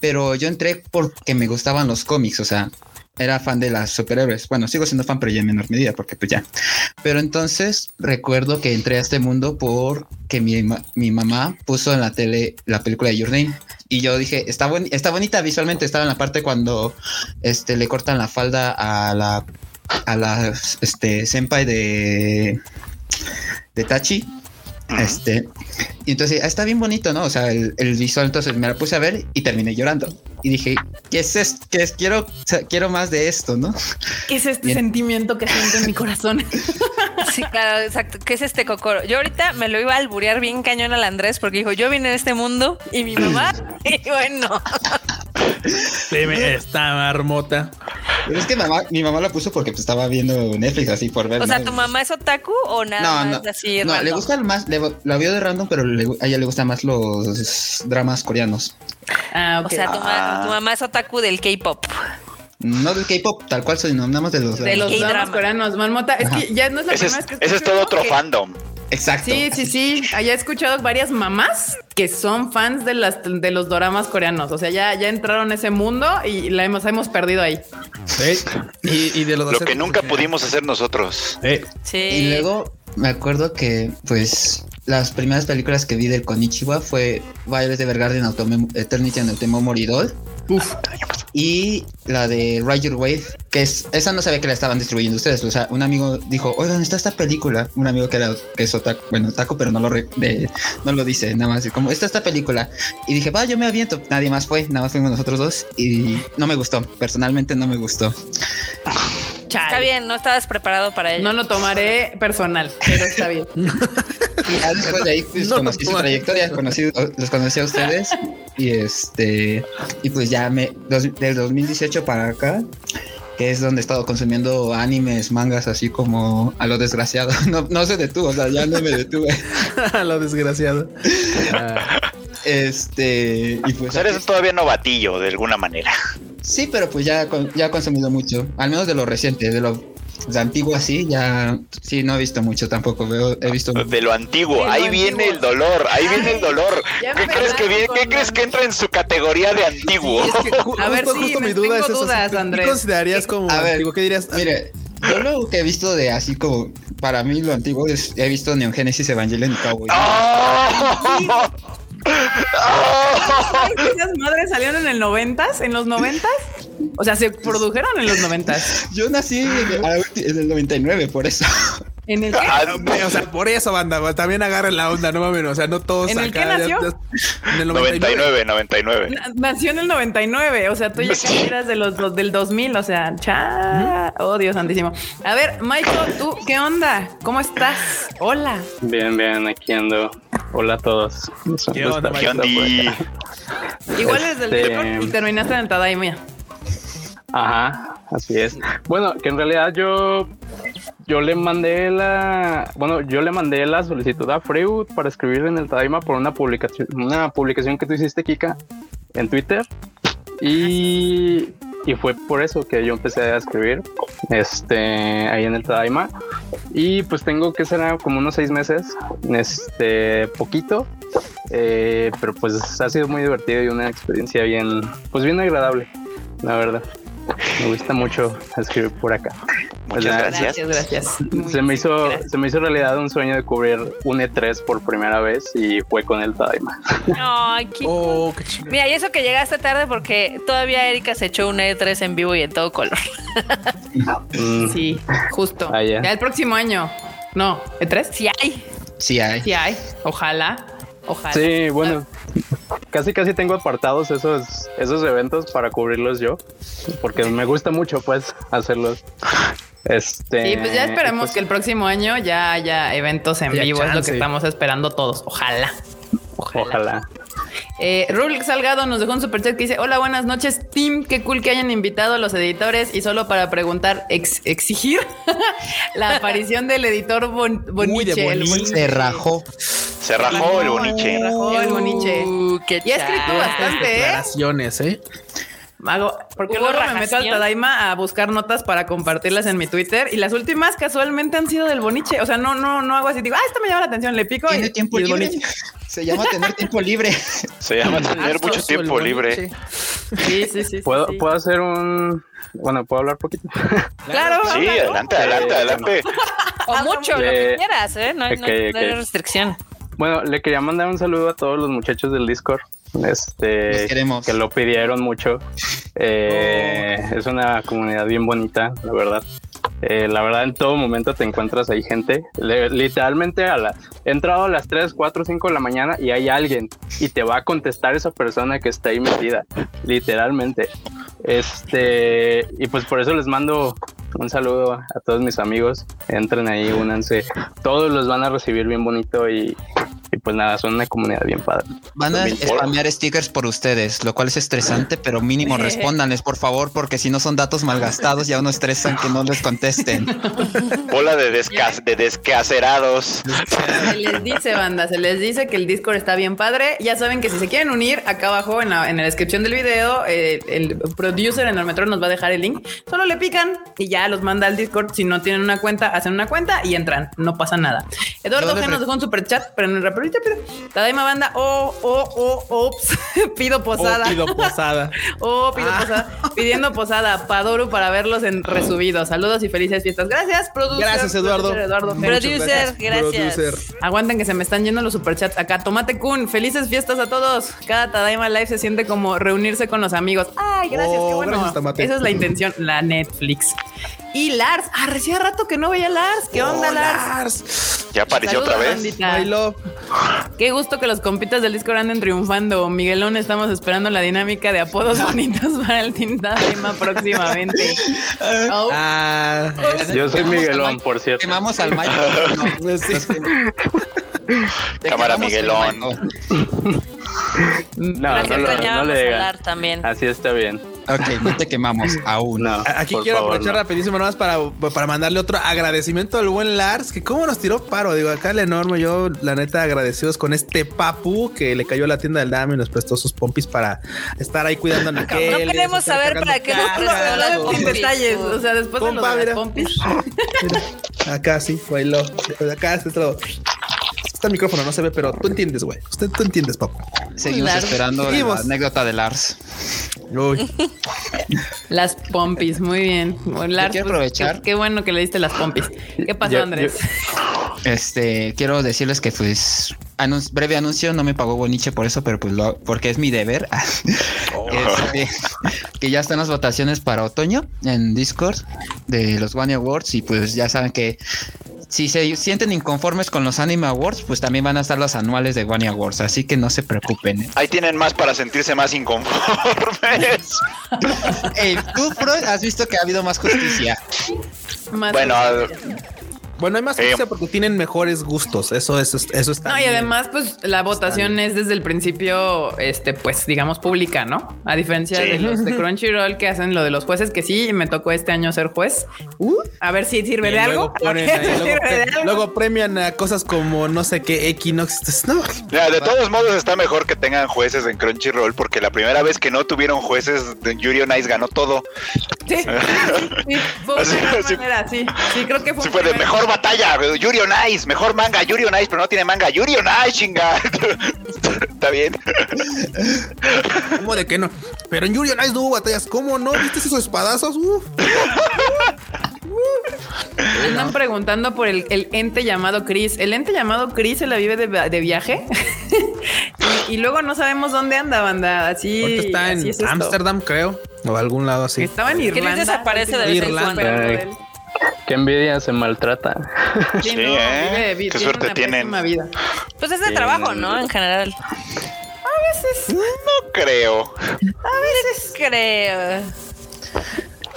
pero yo entré porque me gustaban los cómics, o sea, era fan de las superhéroes. Bueno, sigo siendo fan, pero ya en menor medida, porque pues ya. Pero entonces recuerdo que entré a este mundo porque mi, mi mamá puso en la tele la película de Your Name. Y yo dije, está, buen, está bonita visualmente, estaba en la parte cuando este, le cortan la falda a la a la este senpai de de Tachi este y entonces ah, está bien bonito no o sea el, el visual entonces me la puse a ver y terminé llorando y dije qué es esto qué es quiero o sea, quiero más de esto no ¿Qué es este Bien. sentimiento que siento en mi corazón? Sí, claro, exacto. ¿Qué es este cocoro? Yo ahorita me lo iba a alburear bien cañón al Andrés porque dijo, yo vine a este mundo y mi mamá, y bueno, Sí, me- esta marmota. pero es que mamá, mi mamá la puso porque pues, estaba viendo Netflix así por ver o sea. ¿tu mamá es otaku o nada no, más no, así no, le gusta más, le, la vio de random, pero le- a ella le gustan más los dramas coreanos. Ah. O sea, tu, ma- tu mamá es otaku del K-pop. No del K-pop, tal cual, sino nada más de los de dramas. los dramas coreanos, Marmota. Es que ya no es la Ese es, primera vez que ese es todo otro que- fandom. Exacto. Sí, sí, sí. Allá he escuchado varias mamás que son fans de las de los doramas coreanos. O sea, ya, ya entraron a ese mundo y la hemos, hemos perdido ahí. Sí. Y, y de los Lo que nunca pudimos hacer nosotros. Sí. Sí. Y luego me acuerdo que, pues, las primeras películas que vi del Konichiwa fue Violet Evergarden Eternity and Automemori Doll. Y la de Your Wave, que es, esa no sabía que la estaban distribuyendo ustedes. O sea, un amigo dijo, oigan, está esta película. Un amigo que era, que es otaku, bueno, otaku, pero no lo, re- de- no lo dice, nada más, como, está esta película. Y dije, va, yo me aviento. Nadie más fue, nada más fuimos nosotros dos. Y no me gustó, personalmente no me gustó. Chale. Está bien, no estabas preparado para ello. No lo tomaré personal, pero está bien. Y ya después de ahí pues, No, conocí su no. trayectoria, conocí, los conocí a ustedes y este y pues ya me dos- del 2018 para acá que es donde he estado consumiendo animes, mangas así como a lo desgraciado. No, no se detuvo, o sea, ya no me detuve. Lo desgraciado. Ah, Este y pues Pues eres todavía novatillo de alguna manera. Sí, pero pues ya con- ya he consumido mucho, al menos de lo reciente, de lo de antiguo así, ya sí no he visto mucho tampoco, veo he visto De lo antiguo. De lo ahí viene antiguo. el dolor. Ahí viene el dolor. ¿Qué crees que viene? ¿Qué crees que entra en su categoría de antiguo? es que ju- A ver, justo, sí, justo me mi duda es eso. dudas, ¿Qué Andrés. considerarías como A ver, antiguo? ¿Qué dirías? Mire, yo lo que he visto de así como para mí lo antiguo es he visto Neon Genesis Evangelion y Cowboy. ¡Oh! ¡Oh! ¿Sabes que esas madres salieron en el 90 ¿En los 90 O sea, se produjeron en los 90 Yo nací en el, en el 99, por eso. ¿En el qué? Ah, O sea, por eso, banda, pues, también agarren la onda, no mames, o sea, no todos ¿En el acá, qué ya- nació? ya- en el 99. 99, 99. Na- Nació en el 99, o sea, tú ya casi eras de los dos- del 2000, o sea, cha, oh Dios santísimo. A ver, Michael, tú, ¿qué onda? ¿Cómo estás? Hola. Bien, bien, aquí ando. Hola a todos. ¿Qué onda, ¿Qué acá. Igual eres del Este- y terminaste en el Tadaima. Ajá, así es. Bueno, que en realidad yo yo le mandé la bueno, yo le mandé la solicitud a Freud para escribir en el Tadaima por una publicación una publicación que tú hiciste Kika en Twitter. Y y fue por eso que yo empecé a escribir este ahí en el Tadaima. Y pues tengo que ser como unos seis meses este poquito. Eh, pero pues ha sido muy divertido y una experiencia bien pues bien agradable la verdad me gusta mucho escribir por acá Muchas Pues, gracias. Gracias, gracias. se me hizo gracias. se me hizo realidad un sueño de cubrir un E3 por primera vez y fue con el Tadaima Ay, qué Oh, qué chido. Mira, y eso que llegaste tarde porque todavía Erika se echó una E3 en vivo y en todo color. Mm, Sí, justo. Ah, ya. ya el próximo año. No, ¿E3? Sí hay. Sí hay. Sí hay. Ojalá. Ojalá. sí bueno casi casi tengo apartados esos esos eventos para cubrirlos yo porque me gusta mucho pues hacerlos este Sí, pues ya esperemos pues, que el próximo año ya haya eventos en vivo, es lo que estamos esperando todos. Ojalá. Ojalá. ojalá Eh, Rulk Salgado nos dejó un superchat que dice: Hola, buenas noches, Tim. Qué cool que hayan invitado a los editores y solo para preguntar, ex- exigir la aparición del editor bon Muy de Boniche. el Boniche. Se rajó. Se rajó el boniche. Se rajó el Boniche. Uh, qué Y ha escrito bastante, ¿eh? Declaraciones, ¿eh? Hago- porque luego me meto al. Tadaima a buscar notas para compartirlas en mi Twitter y las últimas casualmente han sido del boniche. O sea, no, no, no hago así, digo, ah, esta me llama la atención, le pico Tiene y, tiempo y libre. boniche. Se llama tener tiempo libre. Se llama tener mucho tiempo libre. Sí, sí, sí. puedo sí. puedo hacer un bueno puedo hablar poquito Claro, Sí, adelante, adelante, adelante. O mucho, lo que Eh, quieras, ¿eh? No, hay- no hay- restricción. Bueno, le quería mandar un saludo a todos los muchachos del Discord. Este, que lo pidieron mucho. Eh, Es una comunidad bien bonita, la verdad. Eh, la verdad, en todo momento te encuentras ahí gente. Le- literalmente a la, he entrado a las 3, 4, 5 de la mañana y hay alguien y te va a contestar esa persona que está ahí metida. Literalmente. Este, y pues por eso les mando un saludo a todos mis amigos. Entren ahí, únanse. Todos los van a recibir bien bonito y pues nada, son una comunidad bien padre. Van a spamear stickers por ustedes, lo cual es estresante, pero mínimo respóndanles, por favor, porque si no son datos malgastados, ya uno estresan que no les contesten. Bola de, desca- de descacerados. Se les dice, banda, se les dice que el Discord está bien padre. Ya saben que si se quieren unir, acá abajo en la, en la descripción del video, eh, el producer en el metro nos va a dejar el link. Solo le pican y ya los manda al Discord. Si no tienen una cuenta, hacen una cuenta y entran. No pasa nada. Eduardo G nos dejó un super chat, pero en el Tadaima banda, oh, oh, oh, ops, pido posada. Oh, pido posada. Oh, pido Ah. posada. Pidiendo posada, Padoru para verlos en resubidos. Saludos y felices fiestas. Gracias, producer. Gracias, Eduardo. producer Eduardo. Producer, gracias. Producer. Aguanten que se me están yendo los superchats acá. Tomate Kun, felices fiestas a todos. Cada Tadaima Live se siente como reunirse con los amigos. Ay, gracias, Oh, qué bueno. gracias. Esa es la intención, la Netflix. Y Lars, ah, recién rato que no veía a Lars. ¿Qué onda, Oh, Lars? Lars. Ya apareció Saludos, otra vez. Qué gusto que los compitas del Discord anden triunfando. Miguelón, estamos esperando la dinámica de apodos bonitos para el Team Tadaima próximamente. Oh, Ah, Yo soy Miguelón, por cierto. Quemamos al Mike. No, sí. Cámara, Miguelón. No, Gracias, no, lo- no le digan. Así está bien. Ok, no te quemamos aún. No, Aquí quiero favor, aprovechar no. rapidísimo nomás para, para mandarle otro agradecimiento al buen Lars, que cómo nos tiró paro. Digo, acá el enorme, yo la neta agradecidos con este papu que le cayó a la tienda del Dame y nos prestó sus pompis para estar ahí cuidando a No Naquel. queremos estar saber para qué nos prestó pompis. detalles. O sea, después de Compa, lo de las pompis. Mira, acá sí, bailó. Acá, este otro. Está el micrófono, no se ve, pero tú entiendes, güey. Usted tú entiendes, papu. Seguimos Lars. esperando la anécdota de Lars. Uy, Las pompis, muy bien. Lars, quiero pues, aprovechar. Qué, qué bueno que le diste las pompis. ¿Qué pasó, Yo- Andrés? Este, quiero decirles que pues anun- breve anuncio, no me pagó Boniche por eso, pero pues lo, porque es mi deber. Este, que ya están las votaciones para otoño en Discord de los One Awards y pues ya saben que si se sienten inconformes con los Anime Awards, pues también van a estar los anuales de Bunny Awards, así que no se preocupen. ¿eh? Ahí tienen más para sentirse más inconformes. Ey, tú, Freud, has visto que ha habido más justicia. Más bueno, Bueno, hay más Eh. porque tienen mejores gustos. Eso, eso, eso está. No, y además, pues la votación es desde el principio, este, pues digamos, pública, ¿no? A diferencia Sí. de los de Crunchyroll que hacen lo de los jueces, que sí, me tocó este año ser juez. Uh, A ver si sirve de algo. ponen ahí, luego, sirve de pre- algo. luego premian a cosas como no sé qué Equinox. No, de todos modos está mejor que tengan jueces en Crunchyroll porque la primera vez que no tuvieron jueces, Yuri on Ice ganó todo. Sí, sí, fue Así- una gran así- manera, sí. Sí, creo que fue Sí fue de primer- mejor batalla, Yuri on Ice, mejor manga, Yuri on Ice, pero no tiene manga, Yuri on Ice, chinga. Está bien. ¿cómo de que no? Pero en Yuri on Ice no hubo batallas. ¿Cómo no? ¿Viste esos espadazos? Uf. Andan preguntando por el, el ente llamado Chris. El ente llamado Chris se la vive de, de viaje y, y luego no sabemos dónde anda, banda. Así, está así en es. Ámsterdam, creo. O algún lado así. Estaba en Chris Irlanda. desaparece de vez en cuando. Qué envidia se maltrata. Sí, Sí, no, ¿eh? vive- Qué suerte tienen. vida. Pues es de Sí. trabajo, ¿no? En general. No creo. Creo.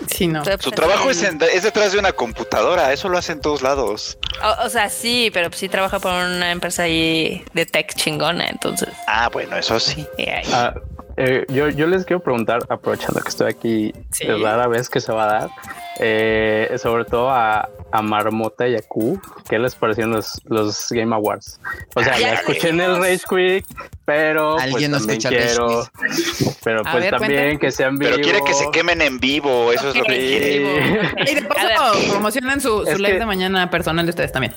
Sí, no. Su trabajo es, en- es detrás de una computadora, eso lo hace en todos lados. O, o sea, sí, pero sí trabaja por una empresa ahí de tech chingona, entonces. Ah, bueno, eso sí. Ah, eh, yo, yo les quiero preguntar, aprovechando que estoy aquí, Sí. es rara vez que se va a dar, eh, sobre todo a, a Marmota y a Q, ¿qué les parecieron los, los Game Awards? O sea, Ya la escuché en el Rage Quick, pero pues Alguien no también escucha quiero, pero pues ver, también cuenta. que sean Pero vivo. quiere que se quemen en vivo, eso es lo que quiere. Y de paso, promocionen su, su live que- de mañana personal de ustedes también.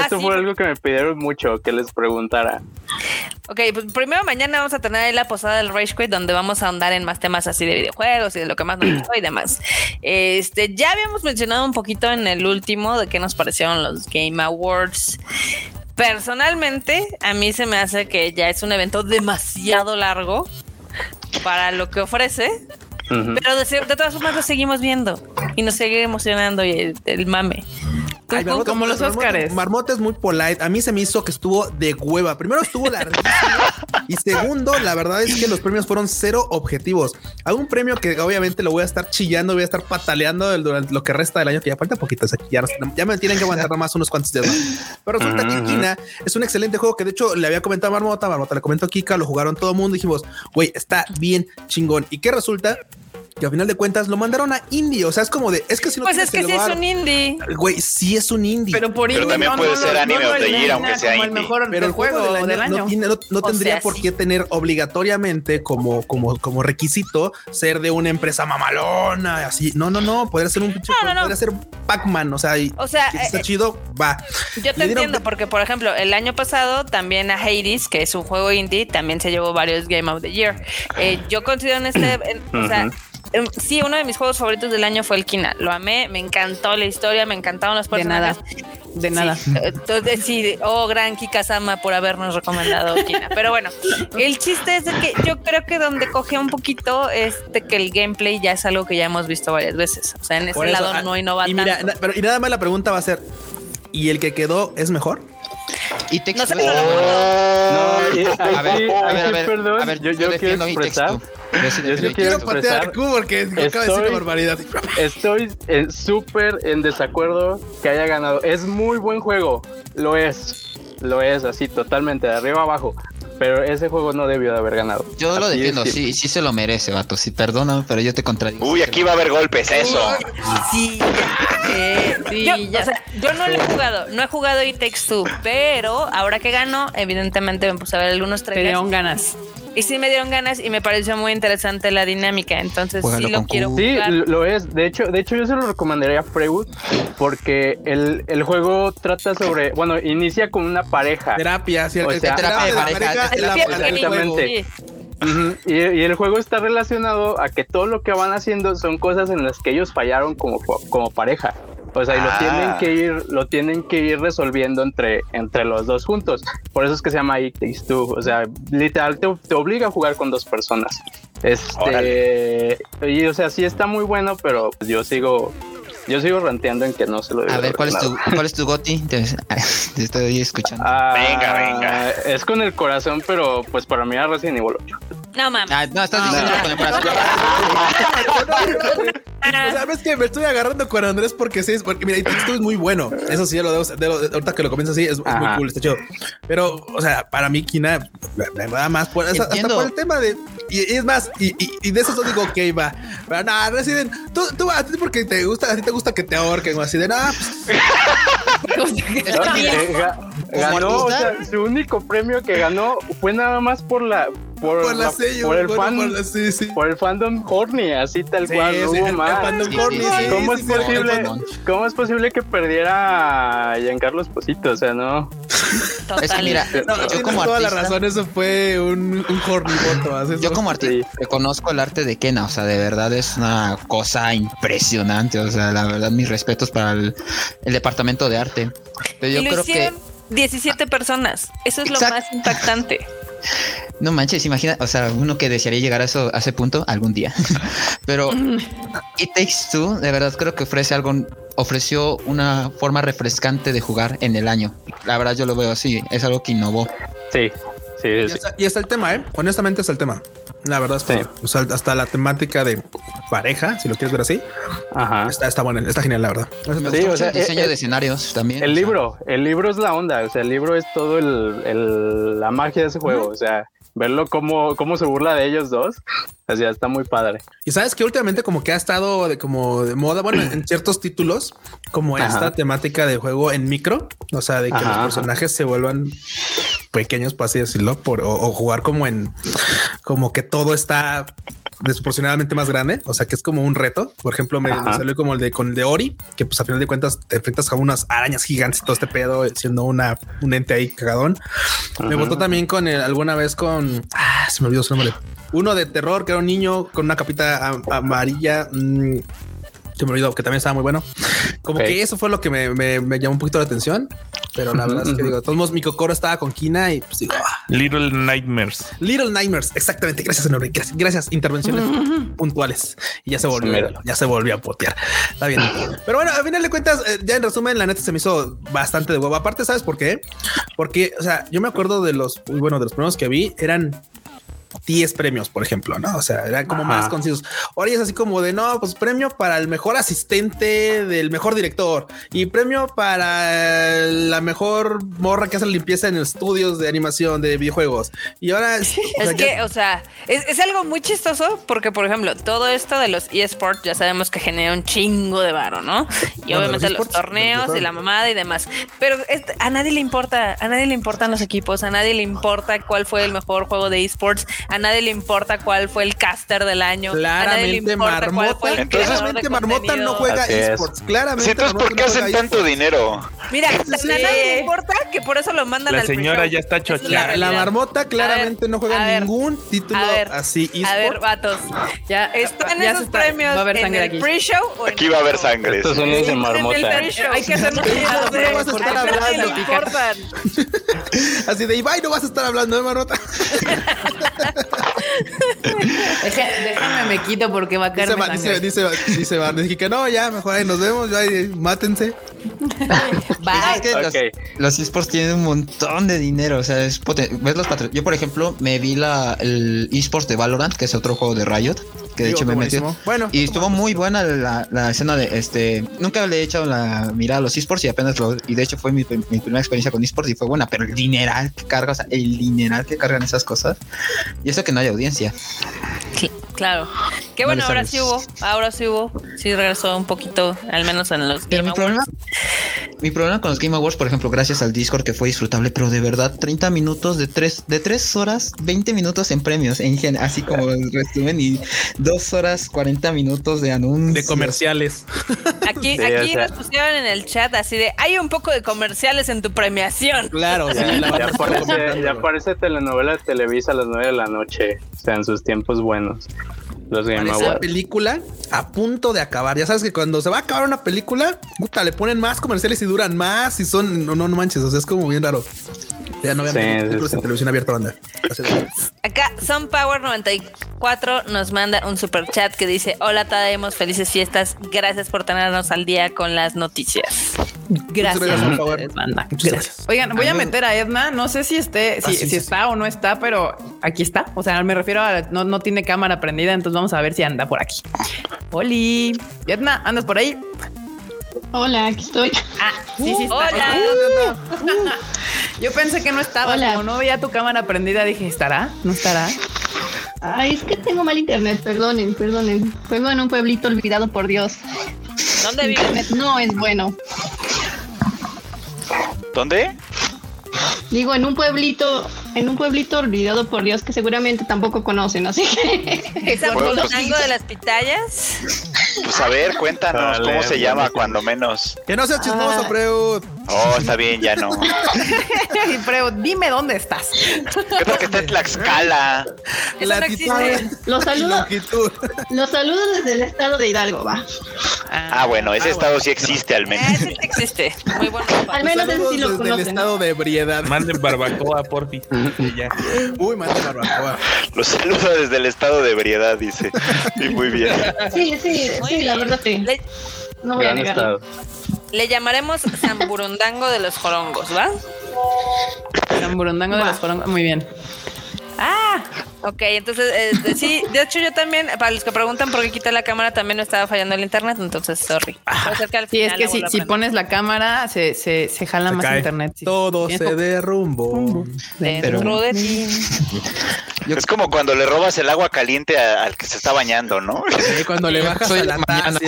Ah, Esto sí. fue algo que me pidieron mucho que les preguntara. Ok, pues primero mañana vamos a tener ahí la posada del Rage Quit donde vamos a ahondar en más temas así de videojuegos y de lo que más nos gustó y demás. Este, ya habíamos mencionado un poquito en el último de qué nos parecieron los Game Awards. Personalmente, a mí se me hace que ya es un evento demasiado largo para lo que ofrece, pero de, de todas formas lo seguimos viendo y nos sigue emocionando y el, el mame. Marmota- como los Marmota- Óscares. Marmota es muy polite. A mí se me hizo que estuvo de hueva. Primero estuvo larguísimo. y segundo, la verdad es que los premios fueron cero objetivos. Hay un premio que obviamente lo voy a estar chillando, voy a estar pataleando durante lo que resta del año, que ya falta poquito. o sea, ya, me tienen que aguantar nomás unos cuantos días más. Pero resulta que. Kina es un excelente juego que de hecho le había comentado a Marmota, Marmota le comentó a Kika, lo jugaron todo el mundo. Dijimos, güey, está bien chingón. ¿Y qué resulta? Que al final de cuentas lo mandaron a indie. O sea, es como de, es que si no Pues es que sí es bar- un indie. Güey, sí es un indie. Pero por Pero indie también puede ser lo- anime the year, elimina aunque sea como el indie. mejor Pero el juego juego del año, del año. no, no- no O tendría sea, por sí. qué tener obligatoriamente como, como, como requisito ser de una empresa mamalona, así. No, no, no. Podría ser un No, no, no. podría ser Pac-Man. O sea, y, O sea, si está eh, chido, va. Yo te entiendo, porque por ejemplo, el año pasado también a Hades, que es un juego indie, también se llevó varios Game of the Year. Eh, yo considero en este, en- o sea, sí, uno de mis juegos favoritos del año fue el Kina. Lo amé, me encantó la historia, me encantaron los De nada. personajes. De nada. Sí, eh, Entonces, sí, oh, gran Kika-sama por habernos recomendado Kina. Pero bueno, el chiste es de que yo creo que donde coge un poquito es de que el gameplay ya es algo que ya hemos visto varias veces. O sea, en ese Por eso, lado ah, no innova y mira, tanto. pero, y nada más la pregunta va a ser: ¿y el que quedó es mejor? Y te No sé, No, y- ahí A ver, a ver, a ver, perdón, a ver, yo, yo quiero defiendo mi expresar, texto. Yo sí yo defiendo sí mi quiero a Q porque acaba de decir Estoy- una barbaridad. Estoy en- súper en desacuerdo que haya ganado. Es muy buen juego, lo es, lo es así totalmente de arriba a abajo. Pero ese juego no debió de haber ganado. Yo lo defiendo, sí, sí se lo merece, vato. Sí, perdóname, pero yo te contradigo. Uy, aquí va a haber golpes, eso. Sí, eh, Sí, yo, ya. o sea, yo no lo he jugado, no he jugado It Takes Two, pero ahora que ganó, evidentemente me puse a ver algunos Te trailers dieron ganas. Y sí me dieron ganas y me pareció muy interesante la dinámica, entonces sí lo quiero Q. Sí, jugar. lo es. De hecho, de hecho yo se lo recomendaría a Freud porque el, el juego trata sobre, bueno, inicia con una pareja. Terapia, sí, O sea, terapia de pareja. Exactamente. y, y el juego está relacionado a que todo lo que van haciendo son cosas en las que ellos fallaron como, como pareja. O sea, y lo Ah. tienen que ir, lo tienen que ir resolviendo entre, entre los dos juntos. Por eso es que se llama It Takes Two. O sea, literal te, te obliga a jugar con dos personas. Este, y o sea, sí está muy bueno, pero yo sigo yo sigo ranteando en que no se lo A debe ver, ¿cuál es tu, cuál es tu goti? Te, te estoy escuchando. Ah, Venga, venga. Es con el corazón, pero pues para mí era Resident Evil 8. No mames. Ah, no, estás diciendo con el corazón. Sabes que me estoy agarrando con Andrés porque sí, porque mira, esto es muy bueno. Eso sí, ya lo debo, de lo- ahorita que lo comienzo así, es, es muy cool, está chido. Pero, o sea, para mí, Kina, me da más por, hasta, hasta por el tema de. Y, y es más, y, y, y de eso yo digo, ok, va. Pero nada, Resident, tú, tú a ti porque te gusta, a ti te gusta que te ahorquen o así de nada, pues, Eh, ga- ganó, o sea, su único premio que ganó fue nada más por la por, por la la- sello, por el bueno, fan por la- sí, sí. por el fandom horny, así tal Sí, cual, no sí, hubo más. Sí, sí, ¿Cómo es posible? ¿Cómo es posible que perdiera a Giancarlo Esposito? O sea, no. Total. es que mira, No, yo tienes como toda la artista, razón, eso fue un, un horny voto. yo como artista Sí. reconozco el arte de Kena, o sea, de verdad es una cosa impresionante, o sea, la verdad mis respetos para el, el departamento de arte. Pero y yo lo creo que hicieron 17 personas. Eso es Exacto. lo más impactante. No manches, imagina, o sea, uno que desearía llegar a, eso, a ese punto algún día. Pero It Takes Two, de verdad creo que ofrece algo, ofreció una forma refrescante de jugar en el año. La verdad yo lo veo así, es algo que innovó. Sí, sí, Y está, y está el tema, ¿eh? Honestamente está el tema. La verdad es que, Sí. o sea, hasta la temática de pareja, si lo quieres ver así, Ajá. está, está buena, está genial, la verdad. Me Sí, o sea, el diseño eh, de escenarios también. El sea, libro, el libro es la onda, o sea, el libro es todo el, el- la magia de ese juego, o sea, verlo cómo, cómo se burla de ellos dos, o sea, está muy padre. Y sabes que últimamente como que ha estado de como de moda, bueno, en ciertos títulos, como Ajá. esta temática de juego en micro, o sea, de que Ajá, los personajes se vuelvan pequeños, por así decirlo, por, o, o jugar como en, como que todo está desproporcionadamente más grande, o sea, que es como un reto. Por ejemplo, me, salió como el de con el de Ori, que pues a final de cuentas te enfrentas a unas arañas gigantes y todo este pedo, siendo una un ente ahí cagadón. Me votó también con el- alguna vez con ah, se me olvidó su nombre. Uno de terror que era un niño con una capita am- amarilla. mm, se me olvidó que también estaba muy bueno. Como que eso fue lo que me, me- me llamó un poquito la atención. Pero la verdad es que digo, de todos modos, mi cocoro estaba con Kina y pues digo, ah, Little Nightmares. Little Nightmares. Exactamente. Gracias, Enrique. Gracias, gracias. Intervenciones puntuales. Y ya se volvió, ya se volvió a potear. Está bien. Pero bueno, a final de cuentas, eh, ya en resumen, la neta se me hizo bastante de huevo. Aparte, ¿sabes por qué? Porque, o sea, yo me acuerdo de los, muy bueno, de los primeros que vi, eran 10 premios, por ejemplo, ¿no? O sea, eran como Ajá. más concisos. Ahora es así como de, no, pues premio para el mejor asistente del mejor director y premio para la mejor morra que hace la limpieza en estudios de animación de videojuegos. Y ahora es, o Es sea, que, ya- o sea, es, es algo muy chistoso porque, por ejemplo, todo esto de los eSports ya sabemos que genera un chingo de varo, ¿no? Y No, obviamente los los, torneos los y la mamada y demás. Pero a nadie le importa, a nadie le importan los equipos, a nadie le importa cuál fue el mejor juego de eSports, a nadie le importa cuál fue el caster del año. claramente Marmota, claramente Marmota no juega Así es. esports. Claramente. Sí, entonces, ¿por qué no hacen tanto dinero? Mira, a nadie le importa que por eso lo mandan La al señora pre-show. ya está chocheada. La, la marmota claramente no juega ningún título así A ver, vatos. Ya, ¿Están esos está- premios va a haber en el aquí. pre-show o en Aquí va a haber sangre. Estos son los de marmota. Hay que cuidado, no vas a estar hablando. Así de Ibai no vas a estar hablando de marmota. Déjame me quito porque va a Dice, Mar- dice, dice, dice, dije que no, ya, mejor ahí nos vemos, ya, mátense. Es que Ok. los, los esports tienen un montón de dinero, o sea, es poten- ves los Yo, por ejemplo, me vi la, el esports de Valorant, que es otro juego de Riot, que de Digo, hecho me metió. Bueno, Y estuvo muy buena la, la escena de este. Nunca le he echado la mirada a los esports y apenas lo. Y de hecho fue mi, mi primera experiencia con esports y fue buena, pero el dineral que carga, o sea, el dineral que cargan esas cosas. Y eso que no hay audiencia. Claro. Que bueno, ahora sí hubo. Ahora sí hubo. Sí regresó un poquito, al menos en los Game mi problema, Awards. mi problema con los Game Awards, por ejemplo, gracias al Discord que fue disfrutable, pero de verdad, 30 minutos de 3, de 3 horas, 20 minutos en premios, en gen- así como el resumen, y 2 horas, 40 minutos de anuncios. de comerciales. Aquí, Sí, aquí o sea- nos pusieron en el chat así de hay un poco de comerciales en tu premiación. Claro, sí, la Ya parece, parece telenovela de Televisa a las 9 de la noche. O sea, en sus tiempos buenos. Los Game Awards. película a punto de acabar. Ya sabes que cuando se va a acabar una película, puta, le ponen más comerciales y duran más y son, no, no, no manches, o sea, es como bien raro. Ya no vean Sí, películas sí, en televisión abierta, banda. Acá Sunpower94 nos manda un super chat que dice: Hola, Tadaemos, felices fiestas. Gracias por tenernos al día con las noticias. Gracias, gracias, ustedes, banda. Oigan, voy a meter a Edna. No sé si esté, si, Ah, sí, si sí, está o no está, pero aquí está. O sea, me refiero a no, no tiene cámara prendida, entonces vamos a ver si anda por aquí. Oli, Edna, ¿andas por ahí? Hola, aquí estoy. Ah, sí, sí está. Hola. Yo pensé que no estaba, Hola. como no veía tu cámara prendida, dije, ¿estará? ¿No estará? Ay, es que tengo mal internet, perdonen, perdonen. Juego en un pueblito olvidado por Dios. ¿Dónde vives? Internet no es bueno. ¿Dónde? Digo, en un pueblito, en un pueblito olvidado por Dios que seguramente tampoco conocen, así que ¿Es Bueno, pues- de las pitayas? Pues a ver, cuéntanos Dale, cómo se dale, llama cuando menos. Que no seas chismoso, Ah. Freud. Oh, está bien, ya no. Y Pero dime dónde estás. ¿Qué tal que está en Tlaxcala? No los saludo, los saludo desde el estado de Hidalgo, va. Ah, bueno, ese estado sí existe al Ah, menos. ese sí existe. Muy bueno. Al menos ese sí lo desde el conocen. estado de ebriedad. Manden barbacoa, porfi. Ya. Uy, manda barbacoa. Los saludo desde el estado de ebriedad, dice. Y muy bien. Sí, sí, Muy sí, la verdad sí. Le, No voy a Gran estado. le llamaremos Zamburundango de los Jorongos, ¿va? San Burundango de los Corongos. Muy bien. Ah, Ok, entonces, eh, sí, de hecho yo también, para los que preguntan por qué quité la cámara, también no estaba fallando el internet, entonces, sorry. Ser que al sí, es que si, pones la cámara, se, se, se jala Se más cae. internet. sí. Todo Tienes se derrumbó. Dentro Pero- de ti. Es como cuando le robas el agua caliente a- al que se está bañando, ¿no? Y cuando le bajas a de la mañana. taza.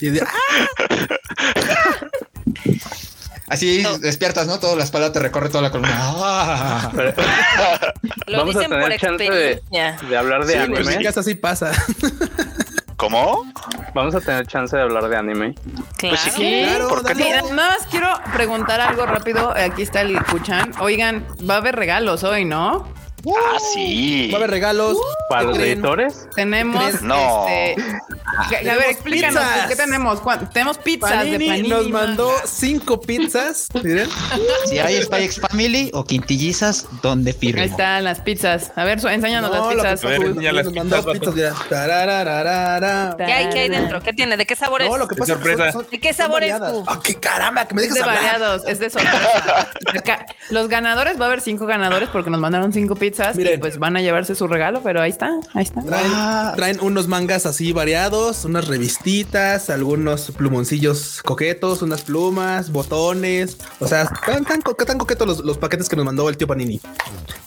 y- y de- Así despiertas, ¿no? Todas las palabras te recorre toda la columna. Ah. Lo Vamos a dicen por tener chance de, experiencia. de hablar de Sí, pues en anime. casa sí pasa. ¿Cómo? Vamos a tener chance de hablar de anime. Claro. Pues sí, Sí, Claro, ¿por qué no? nada más quiero preguntar algo rápido. Aquí está el Kuchan. Oigan, va a haber regalos hoy, ¿no? Ah, sí. Va a haber regalos. Para ¿Qué los creen? editores, Tenemos. No. Este, a ver, explícanos pizzas. qué tenemos. ¿Cuán- Tenemos pizzas de Panini, panini. nos mandó cinco pizzas. Miren. Si hay Spy X Family o quintillizas, ¿dónde Ahí firmo? están las pizzas. A ver, enséñanos No, las pizzas. A ver, pasó, enseña las nos mandó pizzas, pizzas, mira. Tararararara. ¿Qué hay, ¿Qué hay dentro? ¿Qué tiene? ¿De qué sabor es? No, lo que Qué pasa es que sorpresa. son- son- ¿De qué sabor es tú? Ah, qué caramba, que me Es dejas de hablar. variados, es de sorpresa. Los ganadores, va a haber cinco ganadores porque nos mandaron cinco pizzas y Miren. pues van a llevarse su regalo, pero ahí está, ahí está. Traen, traen unos mangas así variados, unas revistitas, algunos plumoncillos coquetos, unas plumas, botones. O sea, tan, tan, co- tan coquetos los, los paquetes que nos mandó el tío Panini.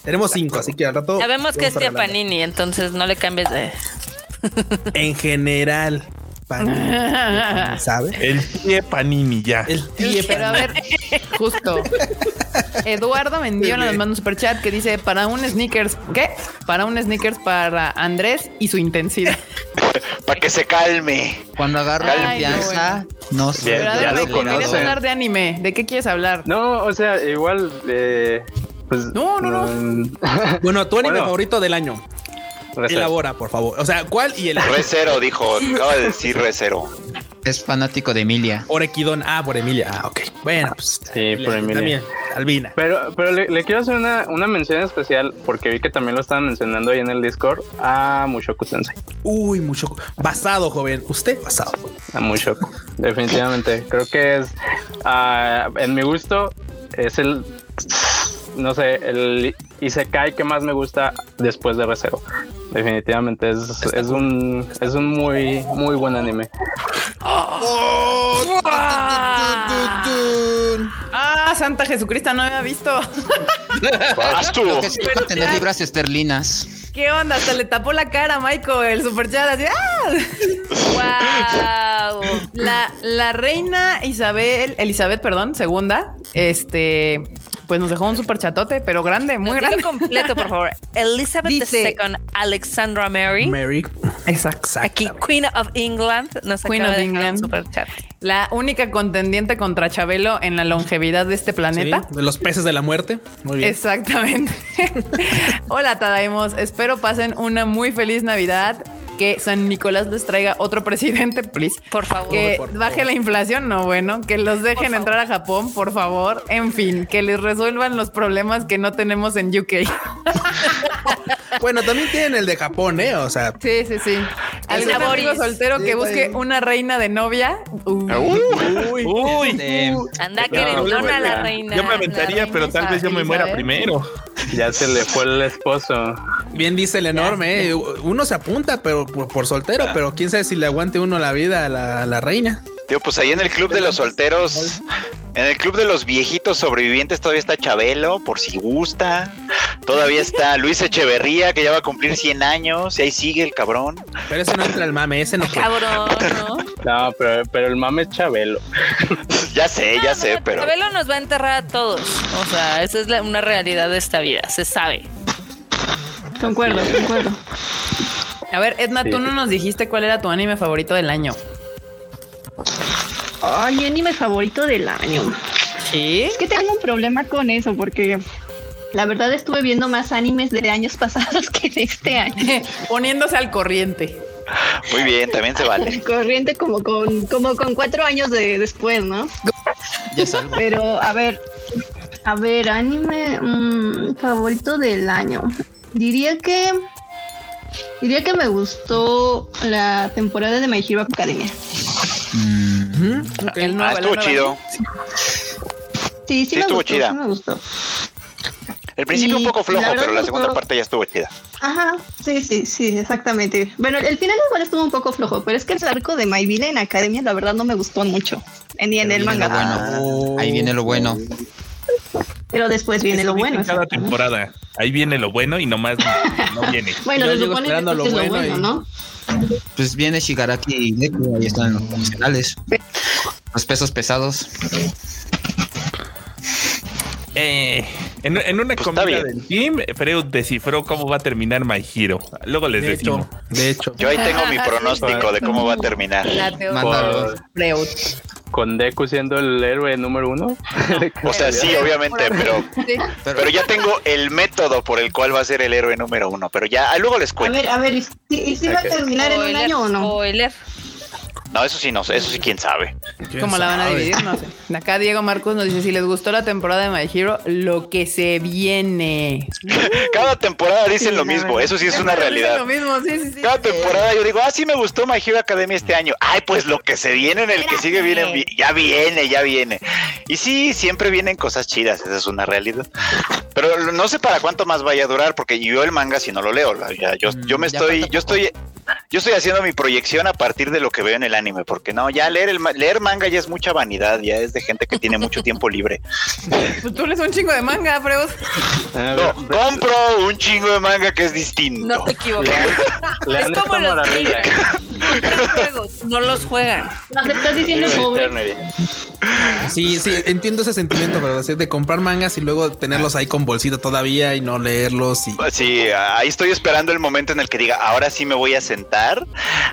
Tenemos cinco, así que al rato. Sabemos que es regalar. Panini, entonces no le cambies de. En general, Panini, ¿sabe? El pie panini ya. El tío Pero a ver, justo. Eduardo Mendiola nos manda un super chat que dice para un sneakers, ¿qué? Para un sneakers para Andrés y su intensidad. Para que se calme. Cuando agarro Ay, confianza, no sé. Bien, Pero a ya ver, lo conoce. hablar de anime. ¿De qué quieres hablar? no, o sea, igual, eh, pues. No, no, no. mm, Bueno, tu anime Bueno. favorito del año. Elabora, por favor. O sea, ¿cuál y el Re cero, dijo. Acaba de decir re cero. Es fanático de Emilia. Orequidón? Ah, por Emilia. Ah, ok. Bueno, pues. Sí, por Emilia. También, Albina. Pero, pero le, le quiero hacer una, una mención especial porque vi que también lo estaban mencionando ahí en el Discord a Mushoku Sensei. Uy, mucho. Basado, joven. Usted basado. A Mushoku. Definitivamente. Creo que es, ah, en mi gusto, es el, no sé, el Isekai que más me gusta después de Recero. Definitivamente es, es un, es un muy, muy buen anime. Ah, Santa Jesucristo, no había visto. Vas tú. Creo que sí a tener libras esterlinas. ¿Qué onda? Hasta le tapó la cara a Michael, el super chat. Así, ¡ah! ¡Wow! La, la reina Isabel, Elizabeth, perdón, segunda, este, pues nos dejó un super chatote, pero grande, muy grande. completo, por favor. Elizabeth Dice- II Alexandra Mary. Mary. Exacto. Aquí, Queen of England. Nos Queen acaba of de England. super chat. La única contendiente contra Chabelo en la longevidad de este planeta. Sí, de los peces de la muerte. Muy bien. Exactamente. Hola, Tadaimos. Espero pasen una muy feliz Navidad que San Nicolás les traiga otro presidente, please. Por favor. Que por baje la inflación, no bueno, que los dejen entrar a Japón, por favor. En fin, que les resuelvan los problemas que no tenemos en UK. Bueno, también tienen el de Japón, ¿eh? O sea, Sí, sí, sí. ¿Algún Ese amigo Boris. soltero que busque una reina de novia? Uh. uy, Uy, Este, Anda No, querendona la no, reina. yo me aventaría, pero tal vez yo me muera primero. Ya se le fue el esposo. bien dice el enorme, ¿eh? Uno se apunta, pero por, por soltero, pero quién sabe si le aguante uno la vida a la, a la reina. Tío, pues ahí en el club de los solteros, en el club de los viejitos sobrevivientes todavía está Chabelo, por si gusta. Todavía está Luis Echeverría, que ya va a cumplir 100 años, y ahí sigue el cabrón. Pero ese no entra el mame, ese no. Cabrón, ¿no? No, pero, pero el mame es Chabelo. Ya sé, ya sé, pero Chabelo nos va a enterrar a todos. O sea, esa es la- una realidad de esta vida, se sabe. Concuerdo, concuerdo. A ver, Edna, tú no nos dijiste cuál era tu anime favorito del año. Ay, anime favorito del año. ¿Sí? Es que tengo un problema con eso porque la verdad estuve viendo más animes de años pasados que de este año. Poniéndose al corriente. muy bien, también se vale. Corriente como con como con cuatro años de después, ¿no? ya salgo. Pero a ver, a ver, anime mm, favorito del año. Diría que diría que me gustó la temporada de My Hero Academia. El nuevo, Ah, estuvo chido. Sí, sí, Sí, me estuvo gustó, chida. sí me gustó. El principio un poco flojo, la pero la segunda parte ya estuvo chida. Ajá, sí, sí, sí, exactamente. Bueno, el final igual estuvo un poco flojo, pero es que el arco de My Villain Academia la verdad no me gustó mucho. Ni en el Ahí viene lo manga. bueno. Ahí viene lo bueno. Pero después viene Eso lo bueno. Cada temporada. Ahí viene lo bueno y nomás no viene. Bueno, Yo esperando lo es lo bueno bueno, y- ¿no? Pues viene Shigaraki y Deku, ahí están los profesionales. Los pesos pesados. Eh, en, en una Pues comida del team, Freud descifró cómo va a terminar My Hero. Luego les De decimos. hecho, de hecho. Yo ahí tengo mi pronóstico de cómo va a terminar. La teoría Freud. Con Deku siendo el héroe número uno. O sea, sí, obviamente, pero, Sí. pero ya tengo el método por el cual va a ser el héroe número uno. Pero ya, ah, luego les A cuento. ver, a ver, ¿y si, y si va a terminar en un año o no? spoiler. No, eso sí, no sé, eso sí, quién sabe. ¿Cómo la van a dividir? No sé. Acá Diego Marcos nos dice: si les gustó la temporada de My Hero, lo que se viene. Cada temporada dicen Sí, lo mismo, eso sí es una realidad. Lo mismo, sí, sí, sí. Cada temporada yo digo, ah, sí me gustó My Hero Academia este año. Ay, pues lo que se viene en el que sigue viene, vi- ya viene, ya viene. Y sí, siempre vienen cosas chidas, esa es una realidad. Pero no sé para cuánto más vaya a durar, porque yo el manga si no lo leo, ya- yo, yo me ya estoy, yo estoy, yo estoy haciendo mi proyección a partir de lo que veo en el anime, porque no, ya leer el ma- leer manga ya es mucha vanidad, ya es de gente que tiene mucho tiempo libre. Pues tú lees un chingo de manga, Freud. No, compro un chingo de manga que es distinto. No te equivocas. Lean es como esta los maravilla. niños. Los juegos, no los juegan. Estás diciendo pobre. Sí, sí, entiendo ese sentimiento, pero así de comprar mangas y luego tenerlos ahí con bolsito todavía y no leerlos y Sí, ahí estoy esperando el momento en el que diga, ahora sí me voy a sentar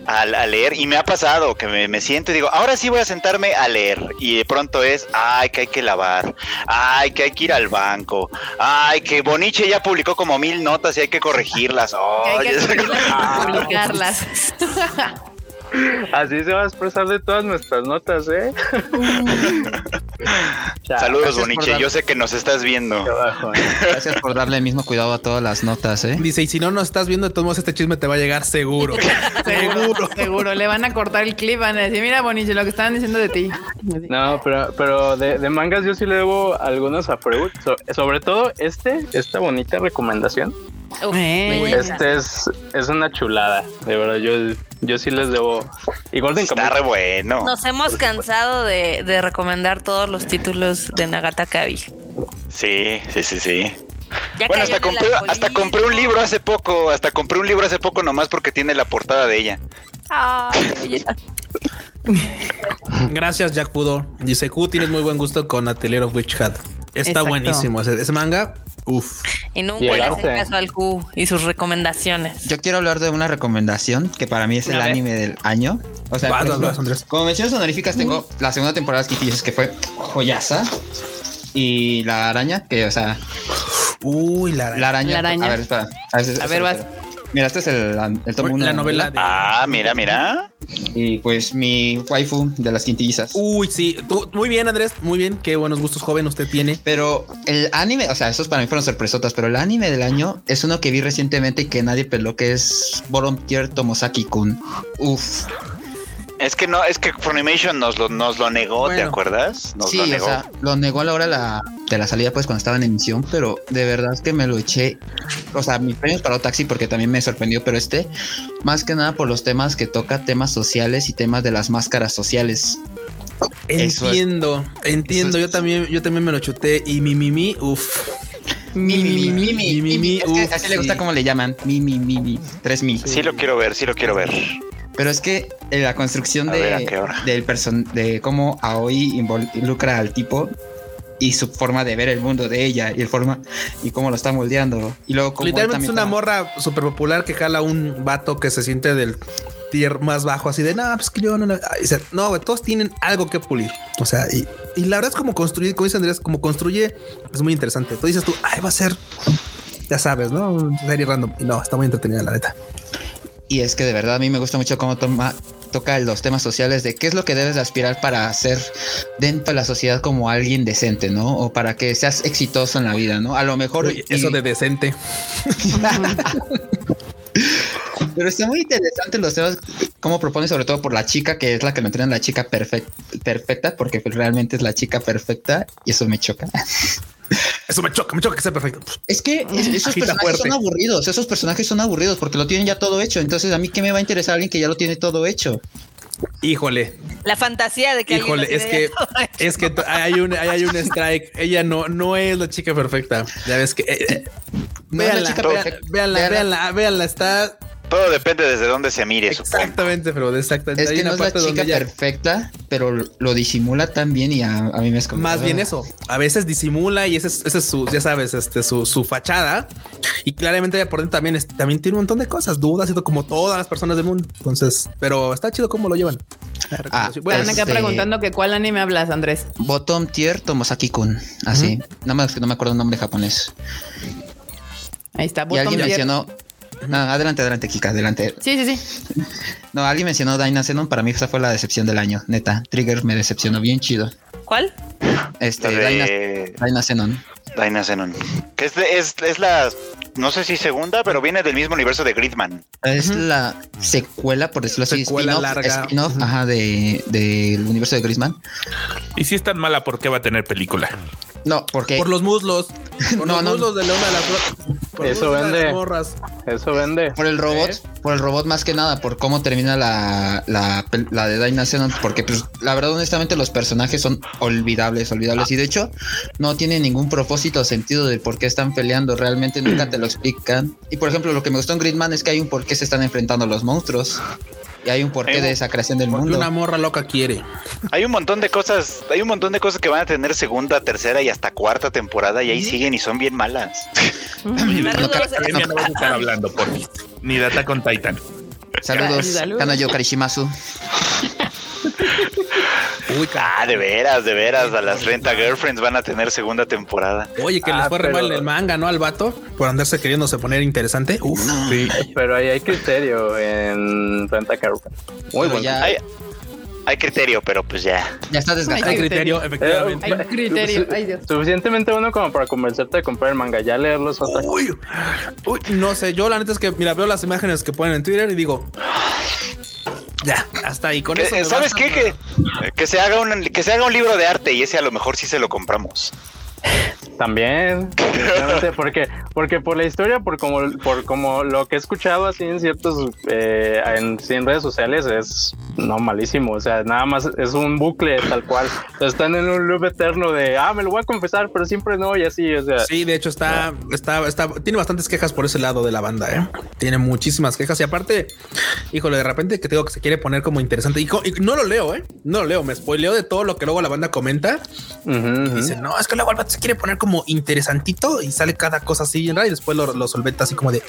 a, a leer. Y me ha pasado que me, me siento y digo, ahora sí voy a sentarme a leer. Y de pronto es, ay, que hay que lavar, ay, que hay que ir al banco, ay, que Boniche ya publicó como mil notas y hay que corregirlas. Que hay que publicarlas, publicarlas. Así se va a expresar de todas nuestras notas, ¿eh? Ya, Saludos, Boniche, yo sé que nos estás viendo. abajo, ¿eh? Gracias por darle el mismo cuidado a todas las notas, ¿eh? dice, y si no nos estás viendo, de todos modos este chisme te va a llegar seguro. seguro. Seguro, le van a cortar el clip, van a decir, mira, Boniche, lo que estaban diciendo de ti. No, pero, pero de, de mangas yo sí le debo algunos a Freud. So- sobre todo este, esta bonita recomendación. Uf, Eh. Este es, es una chulada, de verdad. Yo, yo sí les debo. Y Golden Está Kamuy. re bueno. Nos hemos cansado de, de recomendar todos los títulos de Nagata Kabi. Sí, sí, sí, sí. Ya Bueno, hasta compré, hasta compré un libro hace poco, hasta compré un libro hace poco nomás porque tiene la portada de ella. Gracias, Jack Pudo. Dice, Q, tienes muy buen gusto con Atelier of Witch Hat. Está Exacto. buenísimo ese, ese manga. Uf. Y nunca le hacen caso al Q y sus recomendaciones. Yo quiero hablar de una recomendación que para mí es el anime del año. O sea, vas, ejemplo, vas, Andrés. como menciones honoríficas, tengo la segunda temporada de Skitty que fue joyaza. Y la araña, que, o sea, Uy, la, la araña. La araña. A ver, espera. A ver, A ver, vas. Mira, este es el, el tomo La novela de. Ah, mira, mira. Y pues mi waifu de las quintillizas. Uy, sí. Tú- muy bien, Andrés. Muy bien. Qué buenos gustos joven usted tiene. Pero el anime, o sea, esos para mí fueron sorpresotas, pero el anime del año es uno que vi recientemente y que nadie peló, que es Volunteer Tomosaki-kun. Uf. Es que no, es que Funimation nos lo, nos lo negó, ¿te acuerdas? Nos sí, lo o negó. sea, lo negó a la hora de la, de la salida, pues cuando estaba en emisión, pero de verdad es que me lo eché. O sea, mi premio para taxi porque también me sorprendió, pero este, más que nada por los temas que toca, temas sociales y temas de las máscaras sociales. Es- Entiendo, entiendo. es- Yo también, yo también me lo chuté. Y mi mimi, uff. Mi, mi, mi, mi, mi, Mi, mi, mi, mi, Es que uf, así le gusta sí. como le llaman. Mi, mi, mi, mi. Tres mi. Sí lo quiero ver, sí lo quiero ver. Pero es que eh, la construcción A ver, ¿a qué de, hora? del person de cómo Aoi involucra al tipo y su forma de ver el mundo de ella y el forma y cómo lo está moldeando. Y luego como Literalmente es una morra súper popular que jala un vato que se siente del tier más bajo, así de, no, pues que yo no, no, o sea, no, güey, todos tienen algo que pulir. O sea, y, y la verdad es como construir, como dice Andrés, como construye, es muy interesante. Tú dices tú, ay, va a ser, ya sabes, ¿no? Serie random. Y no, está muy entretenida, la neta. Y es que de verdad a mí me gusta mucho cómo toma toca los temas sociales de qué es lo que debes de aspirar para ser dentro de la sociedad como alguien decente, ¿no? O para que seas exitoso en la vida, ¿no? A lo mejor Uy, eso y- de decente. Pero está muy interesante los temas, cómo propone, sobre todo por la chica, que es la que me entrena la chica perfec- perfecta, porque realmente es la chica perfecta y eso me choca. Eso me choca, me choca que sea perfecto. Es que es- esos Agita personajes fuerte. son aburridos, esos personajes son aburridos porque lo tienen ya todo hecho. Entonces, a mí qué me va a interesar alguien que ya lo tiene todo hecho. Híjole, La fantasía de que híjole, es que es que hay un hay un strike. Ella no no es la chica perfecta. Ya ves que eh, eh, No es la véanla, chica vean- perfecta. véanla, Véanla. véanla, véanla, está Todo depende desde dónde se mire, supongo. exactamente, pero exactamente. Es Hay que una no es la chica ella- perfecta, pero lo disimula tan bien y a, a mí me es como. Más bien eso. A veces disimula y ese es, ese es su, ya sabes, este, su, su fachada. Y claramente ella por dentro también, es- también tiene un montón de cosas, dudas, y todo, como todas las personas del mundo. Entonces, pero está chido cómo lo llevan. Ah, bueno, Están acá Este- preguntando que cuál anime hablas, Andrés. Bottom tier Tomosaki-kun. Así. Nada más que no me acuerdo el nombre japonés. Ahí está. y alguien tier. mencionó. No, adelante, adelante, Kika, adelante. Sí, sí, sí. No, alguien mencionó Dyna Xenon. Para mí esa fue la decepción del año. Neta, Trigger me decepcionó bien chido. ¿Cuál? Este, de Dyna Xenon. Dyna Xenon. Que es, de- es, es la, no sé si segunda, pero viene del mismo universo de Gridman. Es la secuela, por decirlo así, Secuela spin-off, larga. spin-off, ajá, de, del universo de Grisman. Y si es tan mala, ¿por qué va a tener película? No, porque Por los muslos. Por No, los no. muslos de la una de las por Eso de las vende. morras. Eso vende. por el robot, ¿Eh? por el robot más que nada, por cómo termina la, la, la de porque pues la verdad honestamente los personajes son olvidables, olvidables y de hecho no tienen ningún propósito o sentido de por qué están peleando, realmente nunca te lo explican. Y por ejemplo, lo que me gustó en Gridman es que hay un por qué se están enfrentando los monstruos y hay un porqué Hay un- de esa creación del mundo. una morra loca quiere. Hay un montón de cosas, hay un montón de cosas que van a tener segunda, tercera y hasta cuarta temporada y ahí siguen y son bien malas. No vas a estar hablando, por Ni de Attack on Titan. Saludos, Saludos. Kanayo Karishimasu. Uy, Ah, de veras, de veras, a las Renta Girlfriends van a tener segunda temporada. Oye, que les Ah, fue re mal el manga, ¿no? Al vato por andarse queriéndose poner interesante. Uf. Sí. Pero ahí hay criterio en Renta Car. Muy bueno. ya, Hay, hay criterio, pero pues ya. ya está desgastado. Hay criterio, efectivamente. Eh, Hay criterio. Ay, Dios. Suficientemente bueno como para convencerte de comprar el manga. Ya leerlos otra Uy, uy, no sé, yo la neta es que, mira, veo las imágenes que ponen en Twitter y digo, ya, hasta ahí, con Que- eso. ¿Sabes qué? Que, que se haga un que se haga un libro de arte y ese a lo mejor sí se lo compramos. También, porque, porque por la historia, por como, por como lo que he escuchado así en ciertos, eh, en, en redes sociales es no malísimo, o sea, nada más es un bucle tal cual, O sea, están en un loop eterno de, ah, me lo voy a confesar, pero siempre no, y así, o sea, Sí, de hecho está, está, está, tiene bastantes quejas por ese lado de la banda, ¿eh? Tiene muchísimas quejas y aparte, híjole, de repente que te digo que se quiere poner como interesante y, y no lo leo, ¿eh? No lo leo, me spoileo de todo lo que luego la banda comenta. ujú. Dice, no, es que luego el se quiere poner como interesantito y sale cada cosa así y después lo, lo solventa así como de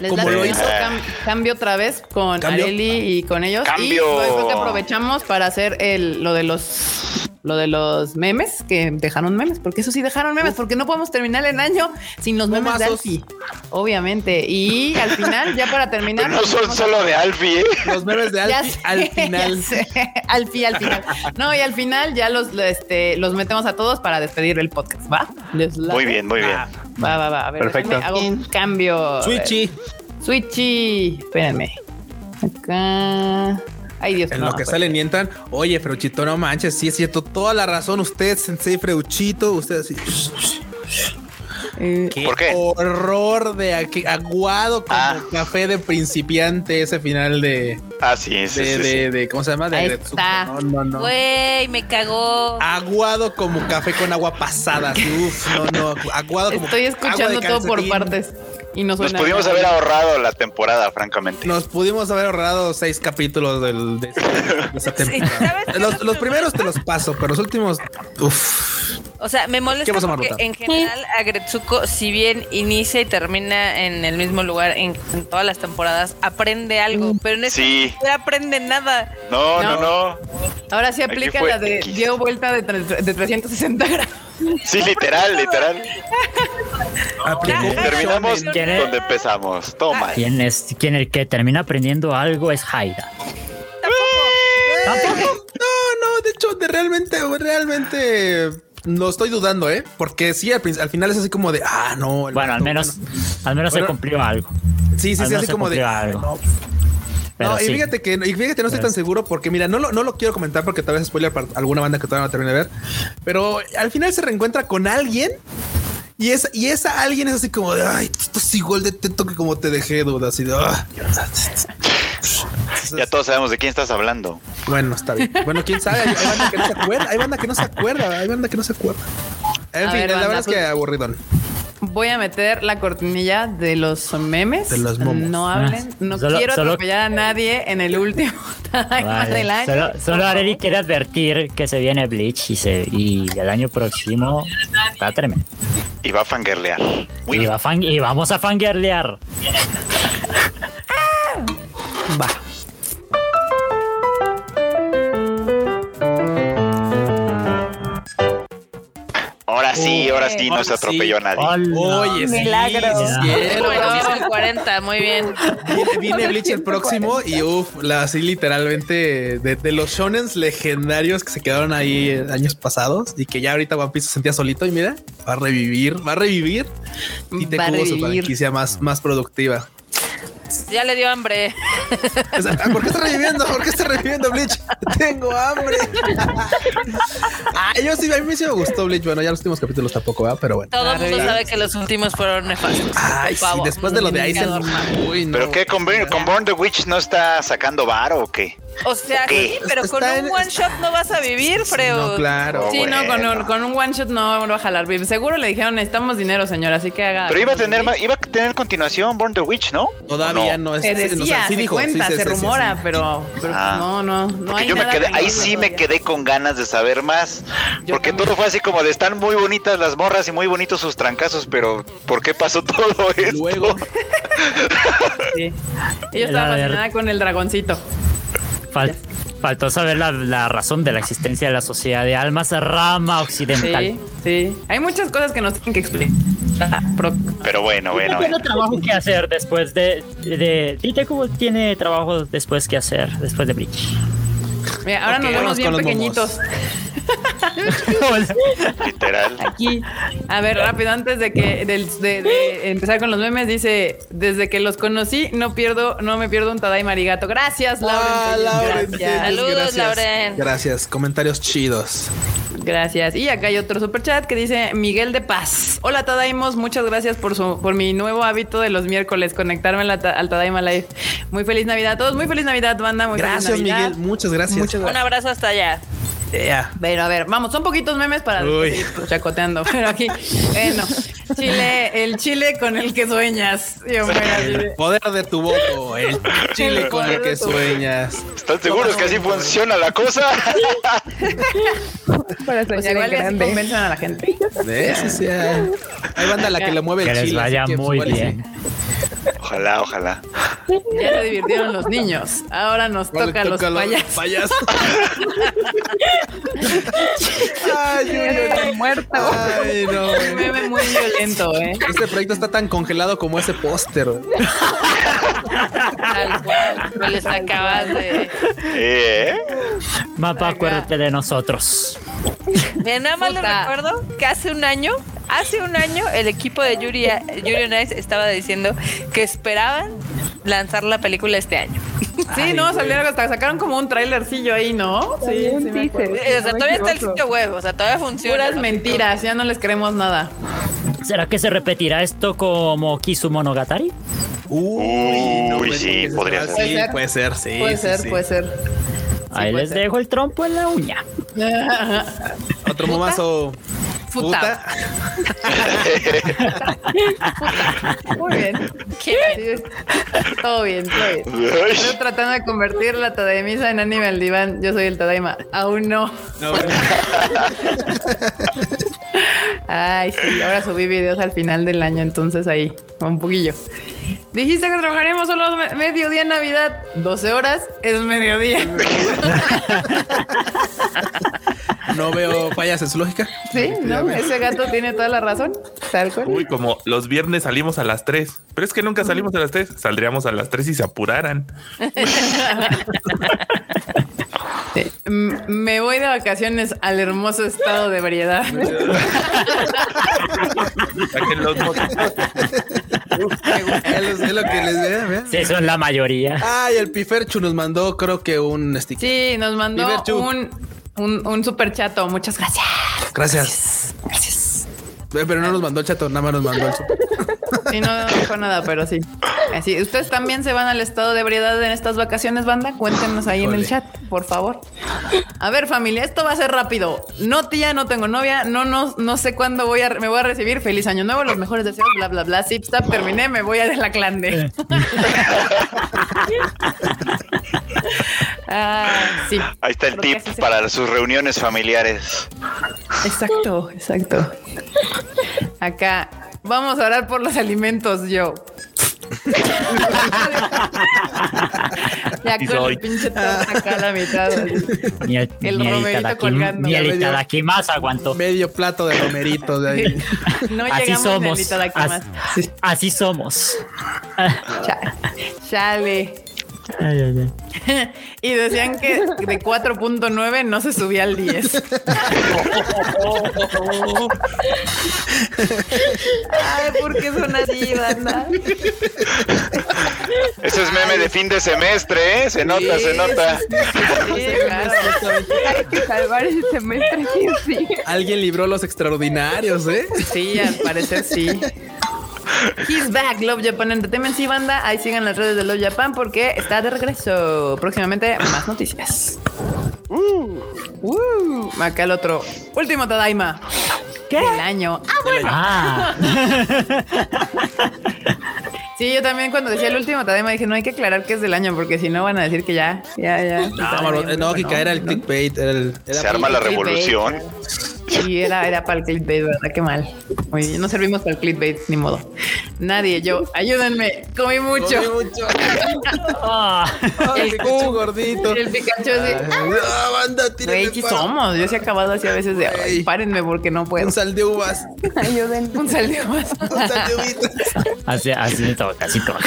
Les Como lo que hizo- cam- cambio otra vez con Cambio. Areli y con ellos. Y Cambio. luego creo que aprovechamos para hacer el, lo de los lo de los memes, que dejaron memes, porque eso sí dejaron memes, porque no podemos terminar el año sin los memes de. Alfie, obviamente. Y al final, ya para terminar, No son a- solo de Alfie, ¿eh? Los memes de Alfie sé, al final. sé. al fin, al final. No, y al final ya los, este, los metemos a todos para despedir el podcast, ¿va? Les. Muy bien, muy bien. Va, va, va, va. A ver, Perfecto. hago un cambio. Switchy. Switchy. Espérenme. Acá. Ay, Dios En no, lo que pues. salen y entran. Oye, Freuchito, no manches, sí es cierto. Toda la razón. Usted, Sensei Freuchito, usted así. Eh, Qué ¿Por qué? horror de aqu- aguado como Ah. café de principiante ese final de, Ah, sí, sí, de, sí, sí. de, de- ¿cómo se llama? De Ahí está. No, no, no. Güey, me cagó. Aguado como café con agua pasada. Uf, no, no. Aguado como Estoy agua de escuchando todo por partes. Y no Nos pudimos nada. haber ahorrado la temporada, francamente. Nos pudimos haber ahorrado seis capítulos del, de, de esa temporada. ¿sabes qué es lo Los, primeros te los paso, pero los últimos. Uf. O sea, me molesta ¿Qué pasó, porque en general Agretsuko, si bien inicia y termina en el mismo lugar en, en todas las temporadas, aprende algo, pero en este Sí. no aprende nada. No, no, no. Ahora sí aplica la de X. dio vuelta de, tre- de 360 grados. Sí, literal, literal. Terminamos. ¿Quién es? donde empezamos. Toma. ¿Quién es quien el que termina aprendiendo algo es Haida? No, no, de hecho, de realmente, realmente no estoy dudando, ¿eh? Porque sí, al, al final es así como de, ah, no. Bueno, al vato, menos, bueno. al menos Bueno, se cumplió algo. Sí, sí, al sí, así como de. ah, algo. no. Pero no, y sí. fíjate que, y fíjate, no estoy tan seguro porque, mira, no lo, no lo quiero comentar porque tal vez spoiler para alguna banda que todavía no termine de ver, pero al final se reencuentra con alguien y esa, y esa alguien es así como de, ay, esto es igual de teto que como te dejé, duda, así de, Ya todos sabemos de quién estás hablando. Bueno, está bien. Bueno, quién sabe, hay, banda que no se acuerda, hay banda que no se acuerda, hay banda que no se acuerda. En A fin, ver, la banda, verdad es que pues- aburridón. Voy a meter la cortinilla de los memes. De los momos. No hablen. Ah, No solo- quiero solo- atropellar a nadie en el último Tadaima del Vale. año. Solo, solo. Areli quiere advertir que se viene Bleach y, se, y el año próximo está tremendo. Y va a fangirlear. Muy Y, va a fan- y vamos a fangirlear. Va. Ahora sí, ahora sí no se atropelló a nadie. Oye, sí, Milagro. sí, es el 40, muy bien. Viene, Bleach el próximo y uff, la así literalmente de, de los shonens legendarios que se quedaron ahí eh, años pasados y que ya ahorita One Piece se sentía solito y mira, va a revivir, va a revivir y te tuvo su franquicia más, más productiva. Ya le dio hambre. ¿Por qué está reviviendo? ¿Por qué está reviviendo Bleach? Tengo hambre. ah, yo sí, a mí sí me gustó Bleach. Bueno, ya los últimos capítulos tampoco, ¿verdad? Pero bueno. Todo el mundo sabe que los últimos fueron nefastos. Ay, sí, después de lo de Aizen. Uy, no. ¿Pero qué? ¿Con, Burn- con Born the Witch no está sacando varo o qué? O sea, ¿Qué? sí, pero con un en- one shot no vas a vivir, Freud. No, claro. Sí, no, con un, con un one shot no va a jalar. Seguro le dijeron necesitamos dinero, señor, así que haga. Pero iba a tener ma- iba a tener continuación Born the Witch, ¿no? Todavía ¿O no, es. Se o sea, decía, sí se dijo, cuenta, sí, sí, se rumora, sí. pero, pero Ah. no, no, no Porque hay yo me quedé, ahí sí me quedé con ganas de saber más. Yo porque también. todo fue así como de están muy bonitas las morras y muy bonitos sus trancazos, pero ¿por qué pasó todo esto? Luego, Sí. Yo estaba fascinada con el dragoncito. Fal- faltó saber la, la razón de la existencia de la sociedad de almas rama occidental. Sí, sí. Hay muchas cosas que nos tienen que explicar. Pero bueno, bueno, tiene bueno. trabajo que hacer después de, de como tiene trabajo después que hacer después de Bleach. Mira, ahora Ok, nos vemos bien pequeñitos. Literal. Aquí. A ver, rápido, antes de que del- de, de empezar con los memes, dice: Desde que los conocí, no pierdo, no me pierdo un Tadai Marigato. Gracias, Lauren. Ah, Lauren, Gracias. Saludos, gracias. Lauren. Gracias, comentarios chidos. Gracias. Y acá hay otro super chat que dice Miguel de Paz. Hola Tadaimos, muchas gracias por su por mi nuevo hábito de los miércoles, conectarme a la ta- al Tadaima Live. Muy feliz Navidad a todos, muy feliz Navidad, banda. Muy Gracias, feliz Navidad. Miguel. Muchas gracias. Muchas Un gracias. abrazo hasta allá. Yeah. Pero a ver, vamos, son poquitos memes para Uy. seguir chacoteando. Pero aquí, bueno, Chile, el chile con el que sueñas. Yo, bueno, así de- Poder de tu voto, el chile El con el que sueñas. ¿Están seguros que así funciona la cosa? Para Pues soñar igual en grande. convencen a la gente. ¿Ves? O sea, hay banda a la que le mueve el Que les chile. vaya muy pues, bien. Ojalá, ojalá. Ya se divirtieron los niños. Ahora nos toca los los payasos. payasos. Ay, Junior. muerto. Ay, no. Un meme muy violento, ¿eh? Este proyecto está tan congelado como ese póster. Tal cual. No les acabas de. ¿Eh? Mapa, acuérdate de nosotros. Mira, nada más les recuerdo que hace un año, hace un año, el equipo de Yuri, Yuri on Ice estaba diciendo que esperaban lanzar la película este año. Sí, no, salieron hasta sacaron como un trailercillo ahí, ¿no? Sí, sí me dice. acuerdo. O sea, todavía está el sitio web, o sea, todavía funciona. Puras mentiras, ya no les creemos nada. ¿Será que se repetirá esto como Kisu Monogatari? Uy, no, uy, pues, sí, podría ser. Puede ser. Sí. puede sí, ser, sí. puede ser. Ahí puede les ser. dejo el trompo en la uña. Otro momazo. Futa. Muy bien. ¿Qué? Todo bien, todo bien. Estoy tratando de convertir la Tadaimisa en anime al diván. Yo soy el Tadaima. Aún no. No, bueno. Ay, sí. Ahora subí videos al final del año, entonces ahí, un poquillo. Dijiste que trabajaremos solo me- mediodía en Navidad. 12 horas es mediodía. no veo fallas en su lógica. Sí, ¿no? Ese gato tiene toda la razón. Tal cual. Uy, como los viernes salimos a las 3. Pero es que nunca salimos a las 3. Saldríamos a las 3 y se apuraran. Sí. M- Me voy de vacaciones al hermoso estado de variedad. Saquen los. Es lo, que les vea, vean. Sí, son la mayoría. Ay, el Piferchu nos mandó, creo que un sticker. Sí, nos mandó un, un, un super chato. Muchas gracias. Gracias. Gracias. Eh, Pero no nos mandó el chato, nada más nos mandó el super. Sí, no dijo nada, pero sí. Así, ¿ustedes también se van al estado de ebriedad en estas vacaciones, banda? Cuéntenos ahí en el chat, por favor. A ver, familia, esto va a ser rápido. No, tía, no tengo novia. No, no, no sé cuándo voy a, me voy a recibir. Feliz año nuevo, los mejores deseos, bla, bla, bla. Zip, zap, terminé, me voy a de la clande. ah, sí. Ahí está el Creo tip así se- para sus reuniones familiares. Exacto, exacto. Acá, vamos a orar por los alimentos, yo. ya con soy. el pinche acá a la mitad. así. Ni el, El ni romerito colgando. ni el más aguantó. Medio plato de romeritos de ahí. No Así llegamos somos. ni Itadaki As- más. Sí, Así somos. cha- Chale. Ay, ay, ay. Y decían que de 4.9 no se subía al 10. Ay, ¿por qué son así, banda? Ese es meme de fin de semestre, ¿eh? Se nota, se nota. Sí, claro. Hay que salvar ese semestre, sí, sí. Alguien libró los extraordinarios, ¿eh? Sí, al parecer sí. He's back, Love Japan Entertainment. Sí, banda, ahí sigan las redes de Love Japan porque está de regreso. Próximamente más noticias. Uh, acá el otro. Último Tadaima. ¿Qué? Del año. Ah, bueno. Ah, Sí, yo también cuando decía el último Tadaima dije, no hay que aclarar que es del año porque si no van a decir que ya, ya, ya. No, Kika, era el clickbait. Era el, era Se arma la clickbait. Sí, era, era para el clickbait, ¿verdad? Qué mal. Muy bien, no servimos para el clickbait, ni modo. Nadie, yo, ayúdenme, comí mucho. Comí mucho. ah. Ay, El Pikachu gordito. Y el Pikachu así. Ah, banda, Güey, somos. Yo sí he acabado así a veces de, ay, párenme porque no puedo. Un sal de uvas. Ayuden. Un salió más. Un sal de uvitas. Así, así me toca, así toca.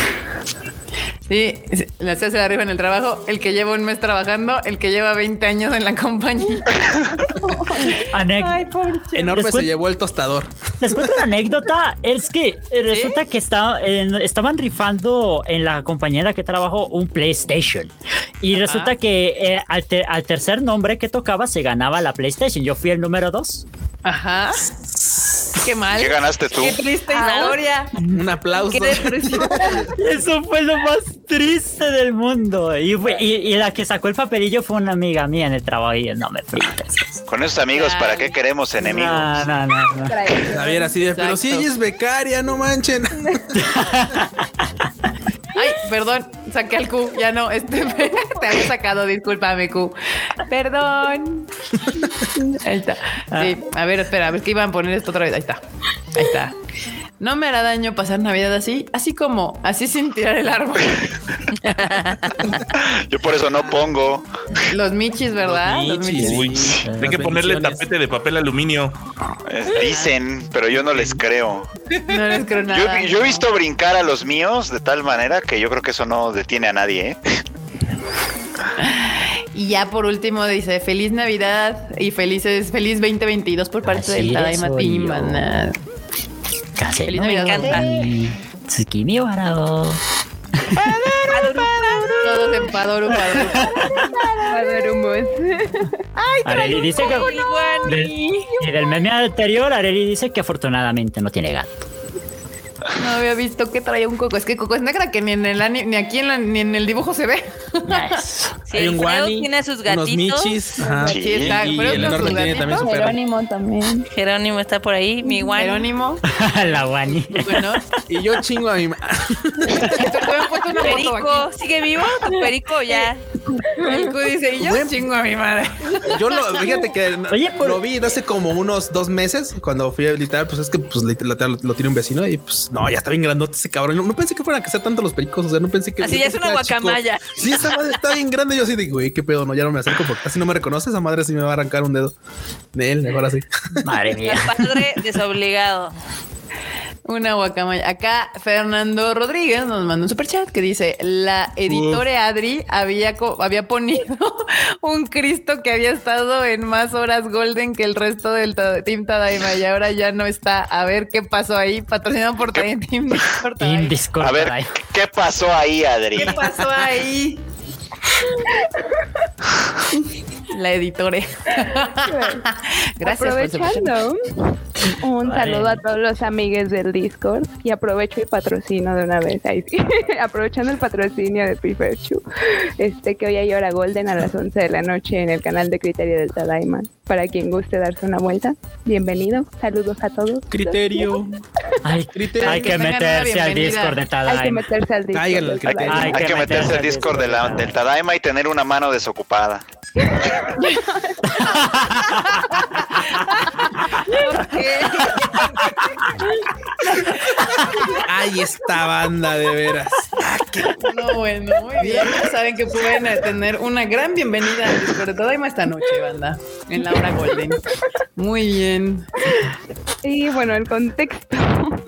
Sí, la se hace de arriba en el trabajo, el que lleva un mes trabajando, el que lleva 20 años en la compañía. Ay. Enorme Después- se llevó el tostador. Les cuento una anécdota. Es que eh, resulta que está, eh, estaban rifando en la compañía en la que trabajo un PlayStation. Y resulta que eh, al, te- al tercer nombre que tocaba se ganaba la PlayStation. Yo fui el número dos. Ajá. Qué mal. ¿Qué ganaste tú? Qué triste historia. Un aplauso. Eso fue lo más triste del mundo. Y, fue- y, y la que sacó el papelillo fue una amiga mía en el trabajo. Y yo, no me frites. Con esos amigos, ¿para qué queremos enemigos? No, no, no, no. A ver, así de, pero si ella es becaria, no manchen. Ay, perdón, saqué al Q. Ya no, este te había sacado, discúlpame, Q. Perdón. Ahí está. Sí, a ver, espera, a ver que iban a poner esto otra vez. Ahí está. Ahí está. No me hará daño pasar Navidad así, así como, así sin tirar el árbol. Yo por eso no pongo. Los michis, ¿verdad? Los michis. Uy, hay que ponerle tapete de papel aluminio. Eh, Dicen, pero yo no les creo. No les creo Yo, nada. yo he visto brincar a los míos de tal manera que yo creo que eso no detiene a nadie. ¿eh? Y ya por último dice feliz Navidad y felices, feliz 2022 por parte del Tadaima Team. Feliz no. Navidad. Me encanta. Tsukimi warao. Todos en Padoru, Padoru. Areli dice que Igual. del, y del meme anterior, Areli dice que afortunadamente no tiene gato. No había visto que traía un coco. Es que coco es negra que ni en el ani- ni aquí en la- ni en el dibujo se ve. Nice. Sí, Hay un guani, tiene sus unos gatitos. michis. Ajá. Sí, está, y el enorme sus tiene también su gatitos. perro. Jerónimo también. Jerónimo está por ahí, mi guani. Jerónimo. La guani. Bueno, Y yo chingo a mi ma- te pueden puesto una foto Perico. ¿sigue vivo? Tu perico ya. El Q dice, y yo Buen- chingo a mi madre. Yo lo, fíjate que Oye, por- lo vi hace como unos dos meses cuando fui a literal, pues es que pues literal lo, lo tiene un vecino y pues no, ya está bien grandote ese cabrón. No, no pensé que fueran a crecer tanto los pericos, o sea, no pensé que. Así ya es una chico. guacamaya. Sí, esa madre está bien grande. Yo así de, güey, qué pedo, no, ya no me acerco porque casi no me reconoce. Esa madre sí me va a arrancar un dedo de él, mejor así. Madre El mía. padre desobligado. Una guacamaya. Acá Fernando Rodríguez nos manda un superchat que dice: La editora Adri había, había ponido un Cristo que había estado en más horas Golden que el resto del Team Tadaima y ahora ya no está. A ver qué pasó ahí. Patrocinado por Team Discord. Team. Discord. A ver. ¿qué pasó ahí, Adri? ¿Qué pasó ahí? La editore. Gracias el. Aprovechando, un Vale. saludo a todos los amigues del Discord y aprovecho y patrocino de una vez. Ahí sí. Aprovechando el patrocinio de Prefer Chu, este que hoy hay hora golden a las 11 de la noche en el canal de Criterio del Tadaima. Para quien guste darse una vuelta, bienvenido. Saludos a todos. Criterio. Hay, Criterio. hay Que meterse al. Discord de Hay que Tadaima. meterse al Discord. Tadaima. Hay que meterse al Discord de la- Discord. del Tadaima y tener una mano desocupada. Ay, esta banda de veras. No, bueno, muy bien. Ya saben que pueden tener una gran bienvenida al Discord de Tadaima esta noche, banda. En la hora golden. Muy bien. Y bueno, el contexto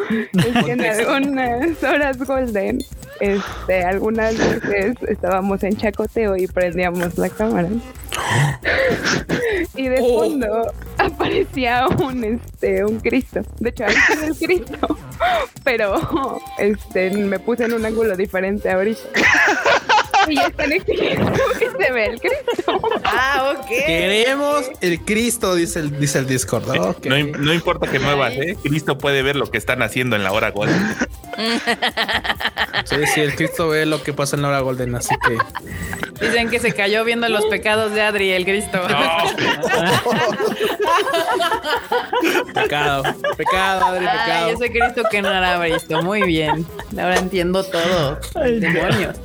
es que en algunas horas golden, este, algunas veces estábamos en chacoteo y prendíamos la cámara. y de fondo aparecía un este un Cristo. De hecho, ahí tiene el Cristo. Pero este me puse en un ángulo diferente ahorita. Y ya están exigiendo que se vea el Cristo. Ah, ok. Queremos el Cristo, dice el, dice el Discord. Ok. No, no importa que muevas, ¿eh? Cristo puede ver lo que están haciendo en la hora gol. Sí, sí, el Cristo ve lo que pasa en la hora golden, así que. Dicen que se cayó viendo los pecados de Adri, el Cristo. Pecado, pecado, Adri, Ay, pecado. ese Cristo que no era visto. Muy bien. Ahora entiendo todo. Demonios.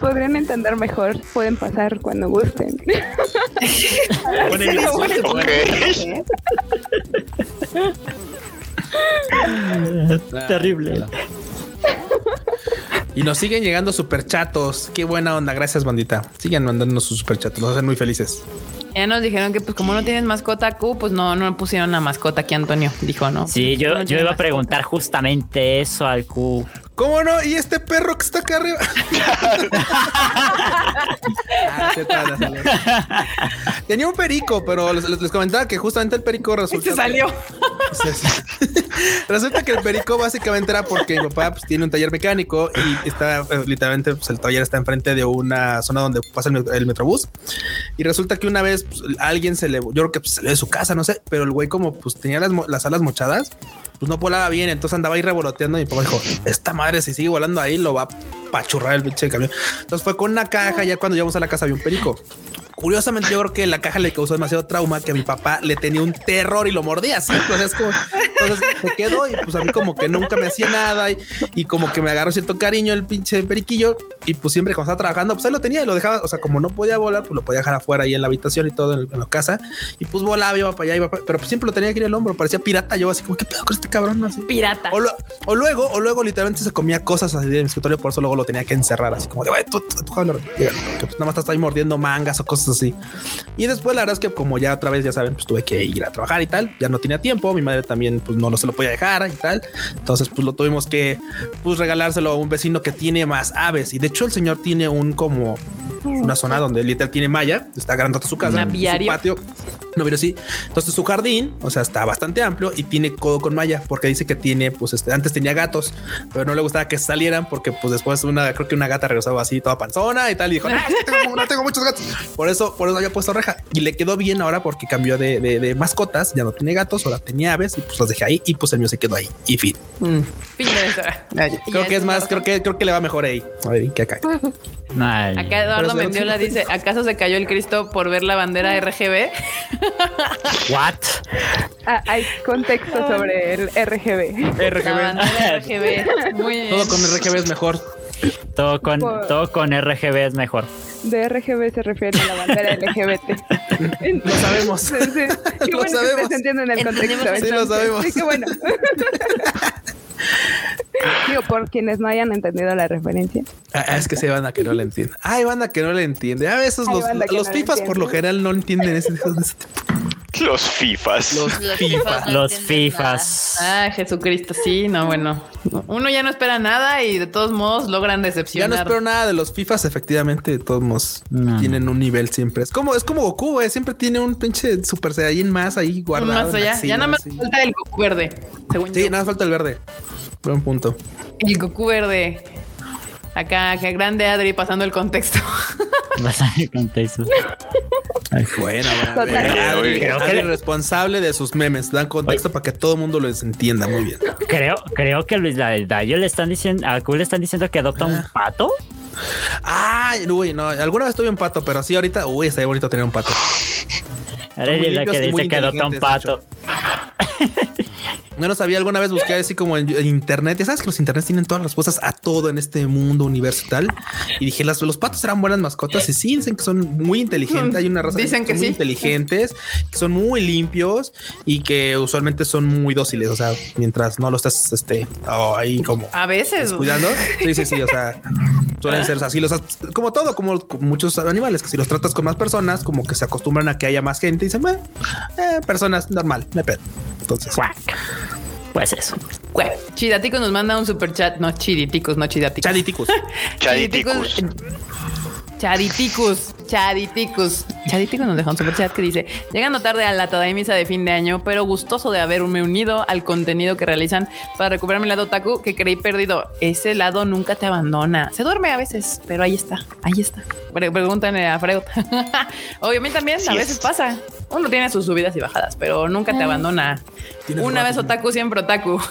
Podrían entender mejor, pueden pasar cuando gusten. Ok. Terrible. Y nos siguen llegando superchatos. Qué buena onda. Gracias, bandita. Sigan mandándonos sus superchatos. Nos hacen muy felices. Ya nos dijeron que pues como no tienes mascota Q, pues no, no pusieron la mascota aquí Antonio. Dijo, ¿no? Sí, yo, No yo iba a preguntar justamente eso al Q. ¿Cómo no? ¿Y este perro que está acá arriba? Ah, se. Tenía un perico, pero les, les- comentaba que justamente el perico resulta. Se salió. Sí. Resulta que el perico básicamente era porque mi papá pues, tiene un taller mecánico y está eh, literalmente pues, el taller está enfrente de una zona donde pasa el, el metrobús. Y resulta que una vez pues, alguien se le, yo creo que pues, salió de su casa, no sé, pero el güey como pues tenía las, las alas mochadas, pues no volaba bien, entonces andaba ahí revoloteando y mi papá dijo, esta madre si sigue volando ahí lo va a pachurrar el pinche camión. Entonces fue con una caja, ya cuando llegamos a la casa había un perico. Curiosamente, yo creo que la caja le causó demasiado trauma que a mi papá le tenía un terror y lo mordía así. O sea, es como, entonces Entonces se quedó y pues a mí como que nunca me hacía nada y, y como que me agarró cierto cariño el pinche periquillo y pues siempre cuando estaba trabajando pues ahí lo tenía y lo dejaba, o sea, como no podía volar, pues lo podía dejar afuera ahí en la habitación y todo en, en la casa y pues volaba, iba para allá, iba para pero pues siempre lo tenía aquí en el hombro, parecía pirata, yo así como, ¿qué pedo con este cabrón? Así. Pirata. O, lo- o luego, o luego literalmente se comía cosas así de mi escritorio, por eso luego lo tenía que encerrar, así como de, "Güey, tú, tú, tú, Javier", que pues nada más estás ahí mordiendo mangas o cosas así. Y después la verdad es que como ya otra vez, ya saben, pues tuve que ir a trabajar y tal, ya no tenía tiempo, mi madre también pues no, no se lo podía dejar y tal. Entonces pues lo tuvimos que pues regalárselo a un vecino que tiene más aves. Y de hecho el señor tiene un como una zona donde literal tiene malla, está grande su casa, su patio. No, pero sí. Entonces su jardín, o sea, está bastante amplio y tiene codo con malla, porque dice que tiene, pues este, antes tenía gatos, pero no le gustaba que salieran porque pues después una, creo que una gata regresaba así toda panzona y tal y dijo, "No, es que tengo, no tengo muchos gatos. Por eso, por eso había puesto reja y le quedó bien ahora porque cambió de, de- de mascotas, ya no tiene gatos, ahora tenía aves y pues los dejé ahí y pues el mío se quedó ahí y fin. Mm, fin de eso. Creo que es más, creo que, creo que le va mejor ahí. A ver, que acá. Ay, Acá Eduardo Mendiola dice, ¿acaso se cayó el Cristo por ver la bandera RGB? what? Ah, hay contexto sobre el RGB. Bandera RGB. Muy bien. Todo con RGB es mejor. Todo con, Por- todo con RGB es mejor. De RGB se refiere a la bandera LGBT. Lo sabemos. Sí, sí. Qué Lo bueno sabemos. que ustedes entienden el contexto. Sí, lo sabemos. Sí, qué bueno. Digo, por quienes no hayan entendido la referencia. Ah, es que sí hay banda que no le entiende. Hay banda que no le entiende. A veces los, no FIFAs por lo general no entienden ese, ese tipo. Los FIFAs. Los Los FIFA. fifas no Los FIFAs. Ah, Jesucristo, sí, no, bueno. Uno ya no espera nada y de todos modos logran Ya no decepcionar. espero nada de los FIFAs, efectivamente, de todos modos No. tienen un nivel siempre. Es como, es como Goku, eh, siempre tiene un pinche Super Saiyajin más ahí guardado. más la allá. Ya nada más sí. falta el Goku verde, según Sí, yo. nada más falta el verde. Buen punto. El Goku verde. Acá, qué grande Adri pasando el contexto. A ver contexto. Bueno, Total. Adri, Creo Adri responsable de sus memes. Dan contexto para que todo el mundo los entienda muy bien. Creo, creo que Luis Dayo le están diciendo, a Q le están diciendo que adopta un pato. Ay, uy, no. Alguna vez tuve un pato, pero sí, ahorita, uy, estaría bonito tener un pato. Es la que dice que adopta un pato. No lo sabía, alguna vez busqué así como en, en internet. Ya sabes que los internets tienen todas las respuestas a todo en este mundo, universo y tal. Y dije, las, los patos eran buenas mascotas. Y sí, dicen que son muy inteligentes. Hay una raza Dicen que son muy sí. inteligentes, que son muy limpios y que usualmente son muy dóciles. O sea, mientras no lo estás este, oh, ahí como A veces. cuidando. Sí, sí, sí. O sea, suelen ser así. Los, como todo, como, como muchos animales, que si los tratas con más personas, como que se acostumbran a que haya más gente y dicen, bueno, eh, personas normal, no hay pedo. Entonces. Pues eso. Güey, Chidaticos nos manda un super chat. No, chiditicos, no chidaticos. chaditicus. Chaditicus. Chaditicus, Chaditicus. Chaditicus nos dejó un super chat que dice: Llegando tarde a la Tadaimisa de fin de año, pero gustoso de haberme unido al contenido que realizan para recuperar mi lado otaku que creí perdido. Ese lado nunca te abandona. Se duerme a veces, pero ahí está, ahí está. Pre- Pregúntale a Freud. Obviamente también a veces es. pasa. Uno tiene sus subidas y bajadas, pero nunca te abandona. Tienes Una vez otaku, siempre otaku.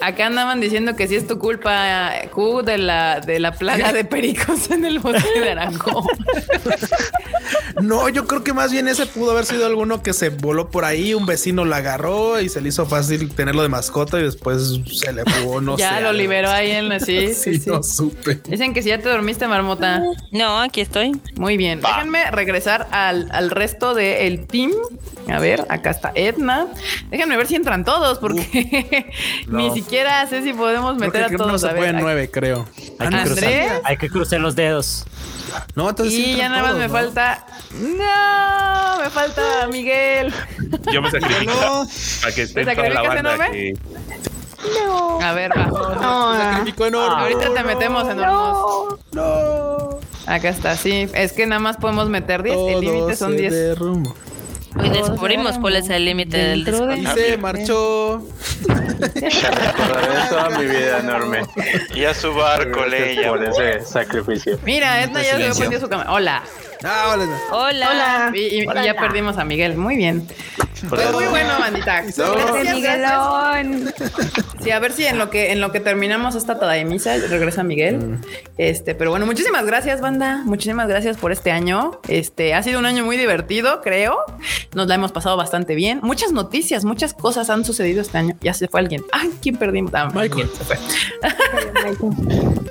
Acá andaban diciendo que sí es tu culpa, Q, de la, de la plaga de pericos en el bosque de Arangón. No, yo creo que más bien ese pudo haber sido alguno que se voló por ahí, un vecino lo agarró y se le hizo fácil tenerlo de mascota y después se le fugó, no ya sé. lo algo. liberó ahí en la... Sí, sí, Sí, sí. no supe. Dicen que si ya te dormiste, marmota. No, aquí estoy. Muy bien. Va. Déjenme regresar al, al resto del team. A ver, acá está Edna. Déjenme ver si entran todos, porque ni siquiera sé si podemos Creo meter que a no todos. se a ver, nueve, creo. Hay que, cruzar, hay que cruzar los dedos. No, entonces sí Y ya nada más todos, me ¿no? falta. No, me falta Miguel. Yo me sacrifico para que esté ¿Te toda la sacrificas banda enorme? que A ver, va. Ah, Sacrificó enorme. Ahorita te metemos en hornos. No. Acá está, sí. Es que nada más podemos meter 10. El límite son se 10. derrumbó. Hoy descubrimos cuál es el límite del Dentro de- Y se marchó. Recordaré toda mi vida enorme. Y a su barco le Gracias por ese sacrificio. Mira, Edna ya se prendió su cámara. Hola. Ah, hola. Hola. Y, y- y ya perdimos a Miguel. Muy bien. Pues muy bueno, bandita. Vete, Miguelón. Sí, a ver si en lo que en lo que terminamos esta tadaimisa regresa Miguel. Este, pero bueno, muchísimas gracias, banda. Muchísimas gracias por este año. Este ha sido un año muy divertido, creo. Nos la hemos pasado bastante bien. Muchas noticias, muchas cosas han sucedido este año. Ya se fue alguien. Ay, ¿quién perdimos? Ah, Michael se fue.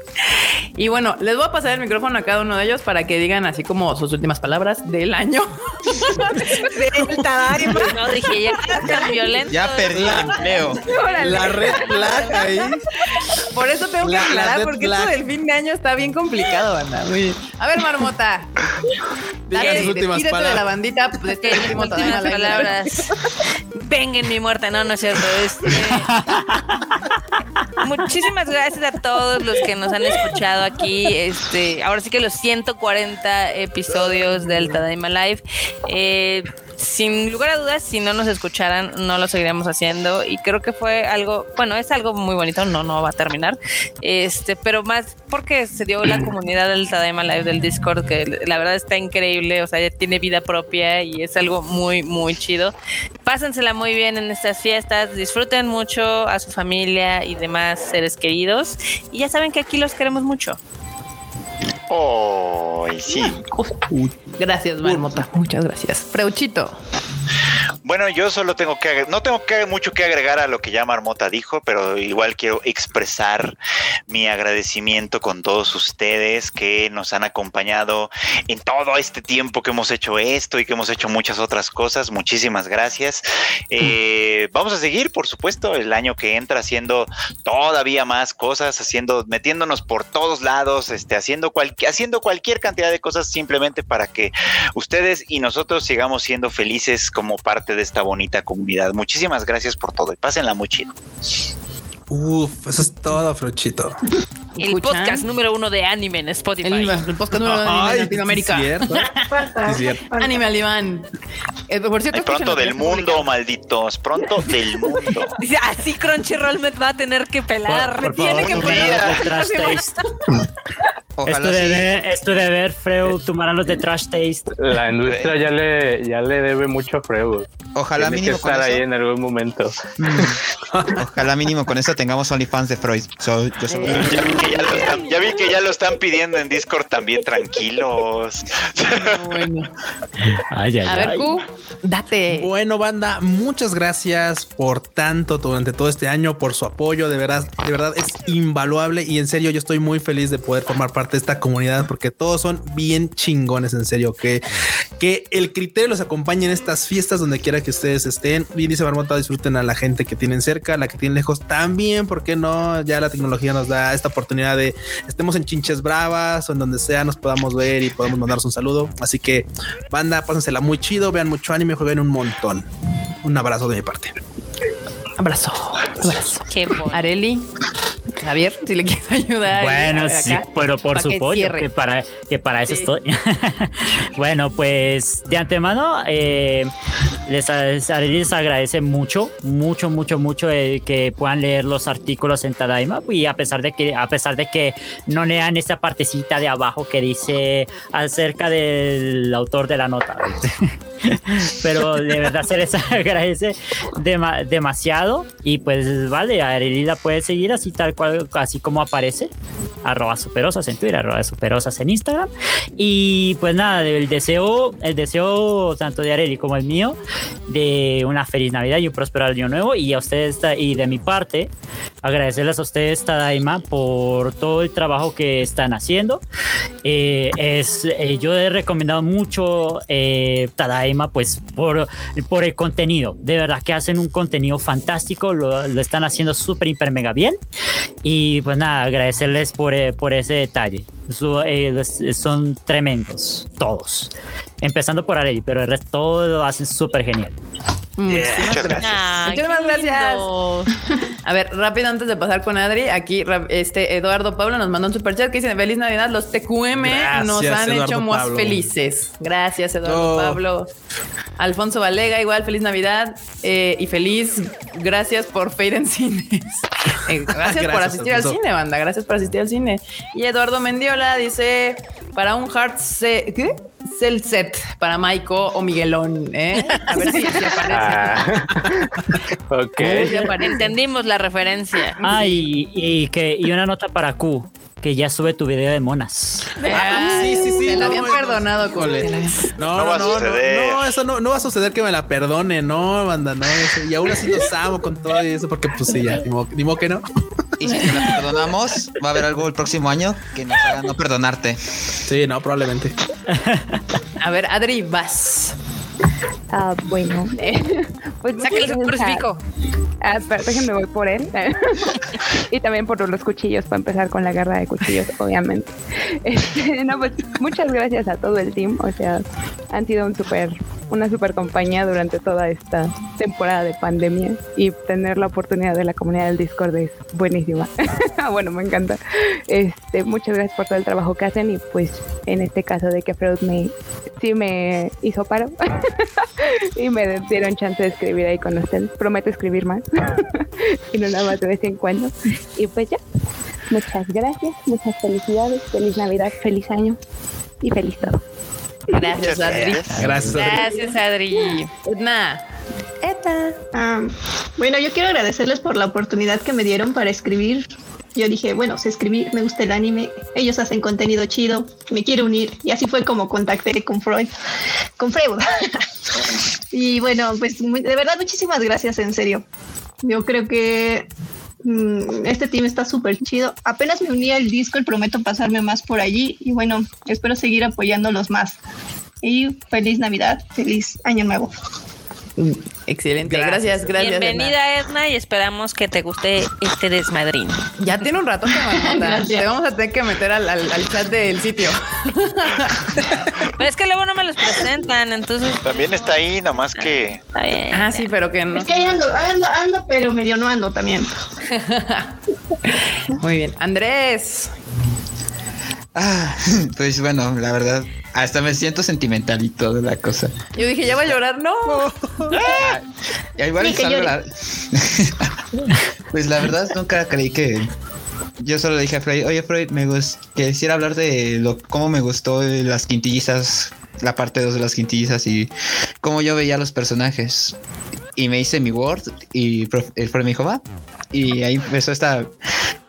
Y bueno, les voy a pasar el micrófono a cada uno de ellos para que digan así como sus últimas palabras del año. del Tadaima. No, dije, ya tan violento. Ya perdí el empleo. La red flag ahí. Por eso tengo que La- la aclarar, porque esto del fin de año está bien complicado, banda. Muy bien. A ver, Marmota. Diga Dale, sus últimas despídete de palabras. la bandita de este Las último últimas palabras. Venga en mi muerte, no, no es cierto. Este... Muchísimas gracias a todos los que nos han escuchado aquí. Este, ahora sí que los 140 episodios del Tadaima Live. Eh, sin lugar a dudas, si no nos escucharan, no lo seguiríamos haciendo. Y creo que fue algo, bueno, es algo muy bonito, no, no va a terminar. Este, pero más porque se dio la comunidad del Tadaima Live del Discord, que la verdad está increíble, o sea, ya tiene vida propia y es algo muy, muy chido. Pásensela muy bien en estas fiestas, disfruten mucho a su familia y demás seres queridos. Y ya saben que aquí los queremos mucho. Oh, sí. Gracias, Marmota. Muchas gracias. Freuchito. Bueno, yo solo tengo que, no tengo que mucho que agregar a lo que ya Marmota dijo, pero igual quiero expresar mi agradecimiento con todos ustedes que nos han acompañado en todo este tiempo que hemos hecho esto y que hemos hecho muchas otras cosas. Muchísimas gracias. Eh, vamos a seguir, por supuesto, el año que entra haciendo todavía más cosas, haciendo, metiéndonos por todos lados, este, haciendo, cual- haciendo cualquier cantidad de cosas simplemente para que ustedes y nosotros sigamos siendo felices como parte de esta bonita comunidad. Muchísimas gracias por todo y pásenla muy chido. Uf, eso es todo, Frochito. El ¿Escuchan? podcast número uno de anime en Spotify. El, el podcast número uno de Latinoamérica. cierto. Sí, cierto. falta. Anime Aliván. Eh, por cierto, pronto del mundo, malditos. Pronto del mundo. Dice, así Crunchyroll me va a tener que pelar. Por- por Tiene favor, que no me pelar. Taste. Es tu Ojalá sí. deber, es tu deber, Freud, tomar a los de Trash Taste. La industria ya le, ya le debe mucho a Freud. Ojalá Tiene que mínimo con estar ahí eso. en algún momento. Ojalá mínimo con eso tengamos OnlyFans de Freud. So- yo solo- Ya vi, que ya, lo están, ya vi que ya lo están pidiendo en Discord también, tranquilos. Bueno. Ay, ay, A ver, ay. Q, date. Bueno, banda, muchas gracias por tanto durante todo este año, por su apoyo. De verdad, de verdad es invaluable y en serio yo estoy muy feliz de poder formar parte de esta comunidad porque todos son bien chingones, en serio. Que, que el criterio los acompañe en estas fiestas donde quiera que ustedes estén. Bien dice Marmota, disfruten a la gente que tienen cerca, la que tienen lejos también, porque no? Ya la tecnología nos da esta oportunidad de estemos en chinches bravas o en donde sea nos podamos ver y podemos mandarnos un saludo. Así que, banda, pásensela muy chido, vean mucho anime, jueguen un montón. Un abrazo de mi parte. Abrazo. Abrazo. Qué bonito. Areli. Javier, si le quieres ayudar. Bueno, acá, sí, pero por para su que que para, que para eso Sí. estoy. bueno, pues de antemano eh, les, les les agradece mucho, mucho, mucho, mucho eh, que puedan leer los artículos en Tadaima y a pesar de que a pesar de que no lean esta partecita de abajo que dice acerca del autor de la nota. pero de verdad se les agradece dema- demasiado y pues vale, a Arely la puede seguir así tal cual, así como aparece arroba superosas en Twitter, arroba superosas en Instagram. Y pues nada, el deseo el deseo tanto de Arely como el mío de una feliz Navidad y un próspero año nuevo. Y a ustedes y de mi parte agradecerles a ustedes Tadaima por todo el trabajo que están haciendo. Eh, es, eh, yo he recomendado mucho eh, Tadaima pues por, por el contenido. De verdad que hacen un contenido fantástico, lo, lo están haciendo súper, hiper, mega bien. Y pues nada, agradecerles por, eh, por ese detalle. Su- eh, los- son tremendos, todos. Empezando por Arely, pero el resto todo lo hacen súper genial. Muchas gracias. Muchísimas gracias. A ver, rápido antes de pasar con Adri, aquí este Eduardo Pablo nos mandó un superchat que dice Feliz Navidad, los TQM nos han Eduardo hecho más Pablo. felices. Gracias, Eduardo Oh. Pablo. Alfonso Valega, igual, feliz Navidad eh, y feliz. Gracias por Fade en Cines. Eh, gracias, por asistir al cine, banda. Gracias por asistir al cine. Y Eduardo Mendiola dice: Para un hard se- ¿qué? el set para Maiko o Miguelón, ¿eh? A ver si, si aparece. Ah, ok. Si aparece. Entendimos la referencia. Ah, y, y que, y una nota para Q, que ya sube tu video de monas. Ah, sí, sí, sí, la no, habían no, perdonado Híjole. No, No va a no, no, suceder. no, eso no, no va a suceder que me la perdone, no, banda, no. eso- y aún así los amo con todo y eso, porque pues sí, ya, ni modo, ni modo que no. Y si te la perdonamos, va a haber algo el próximo año que nos haga no perdonarte. Sí, no, probablemente. A ver, Adri, vas. Ah, bueno. pues gracias a- crucifijo. Ah, espera, déjenme voy por él. y también por los cuchillos, para empezar con la guerra de cuchillos, obviamente. Este, no, pues muchas gracias a todo el team. O sea, han sido un super, una super compañía durante toda esta temporada de pandemia. Y tener la oportunidad de la comunidad del Discord es buenísima. bueno, me encanta. Este, muchas gracias por todo el trabajo que hacen. Y pues en este caso de que Freud me sí me hizo paro y me dieron chance de escribir ahí con ustedes. Prometo escribir más y no nada más de vez en cuando. Y pues ya, muchas gracias, muchas felicidades, feliz Navidad, feliz año y feliz todo. Gracias, Adri. gracias. Gracias. Adri. Gracias, Adri. Edna. Eta. Ah, bueno, yo quiero agradecerles por la oportunidad que me dieron para escribir. Yo dije, bueno, sé escribir, me gusta el anime, ellos hacen contenido chido, me quiero unir. Y así fue como contacté con Freud, con Freud. y bueno, pues muy- de verdad, muchísimas gracias, en serio. Yo creo que este team está súper chido. Apenas me uní al Discord, prometo pasarme más por allí. Y bueno, espero seguir apoyándolos más. Y feliz Navidad, feliz Año Nuevo. Excelente. Gracias, gracias. Bienvenida, Edna, y esperamos que te guste este desmadrín. Ya tiene un rato que. Gracias. Te vamos a tener que meter al, al- al chat del sitio. Pero es que luego no me los presentan, entonces. También está ahí, nomás que está bien. Ah, sí, pero que no. Es que ahí ando, ando, ando, pero medio no ando también. Muy bien. Andrés. Ah, pues bueno, la verdad, hasta me siento sentimental y toda la cosa. Yo dije, ya va a llorar. No. Y igual Sí, que la- pues la verdad nunca creí que yo solo le dije a Freud, oye Freud, me gus- quisiera hablar de lo cómo me gustó las quintillizas, la parte 2 de las quintillizas y cómo yo veía a los personajes. Y me hice mi Word y el Freud me dijo, va. Y ahí empezó esta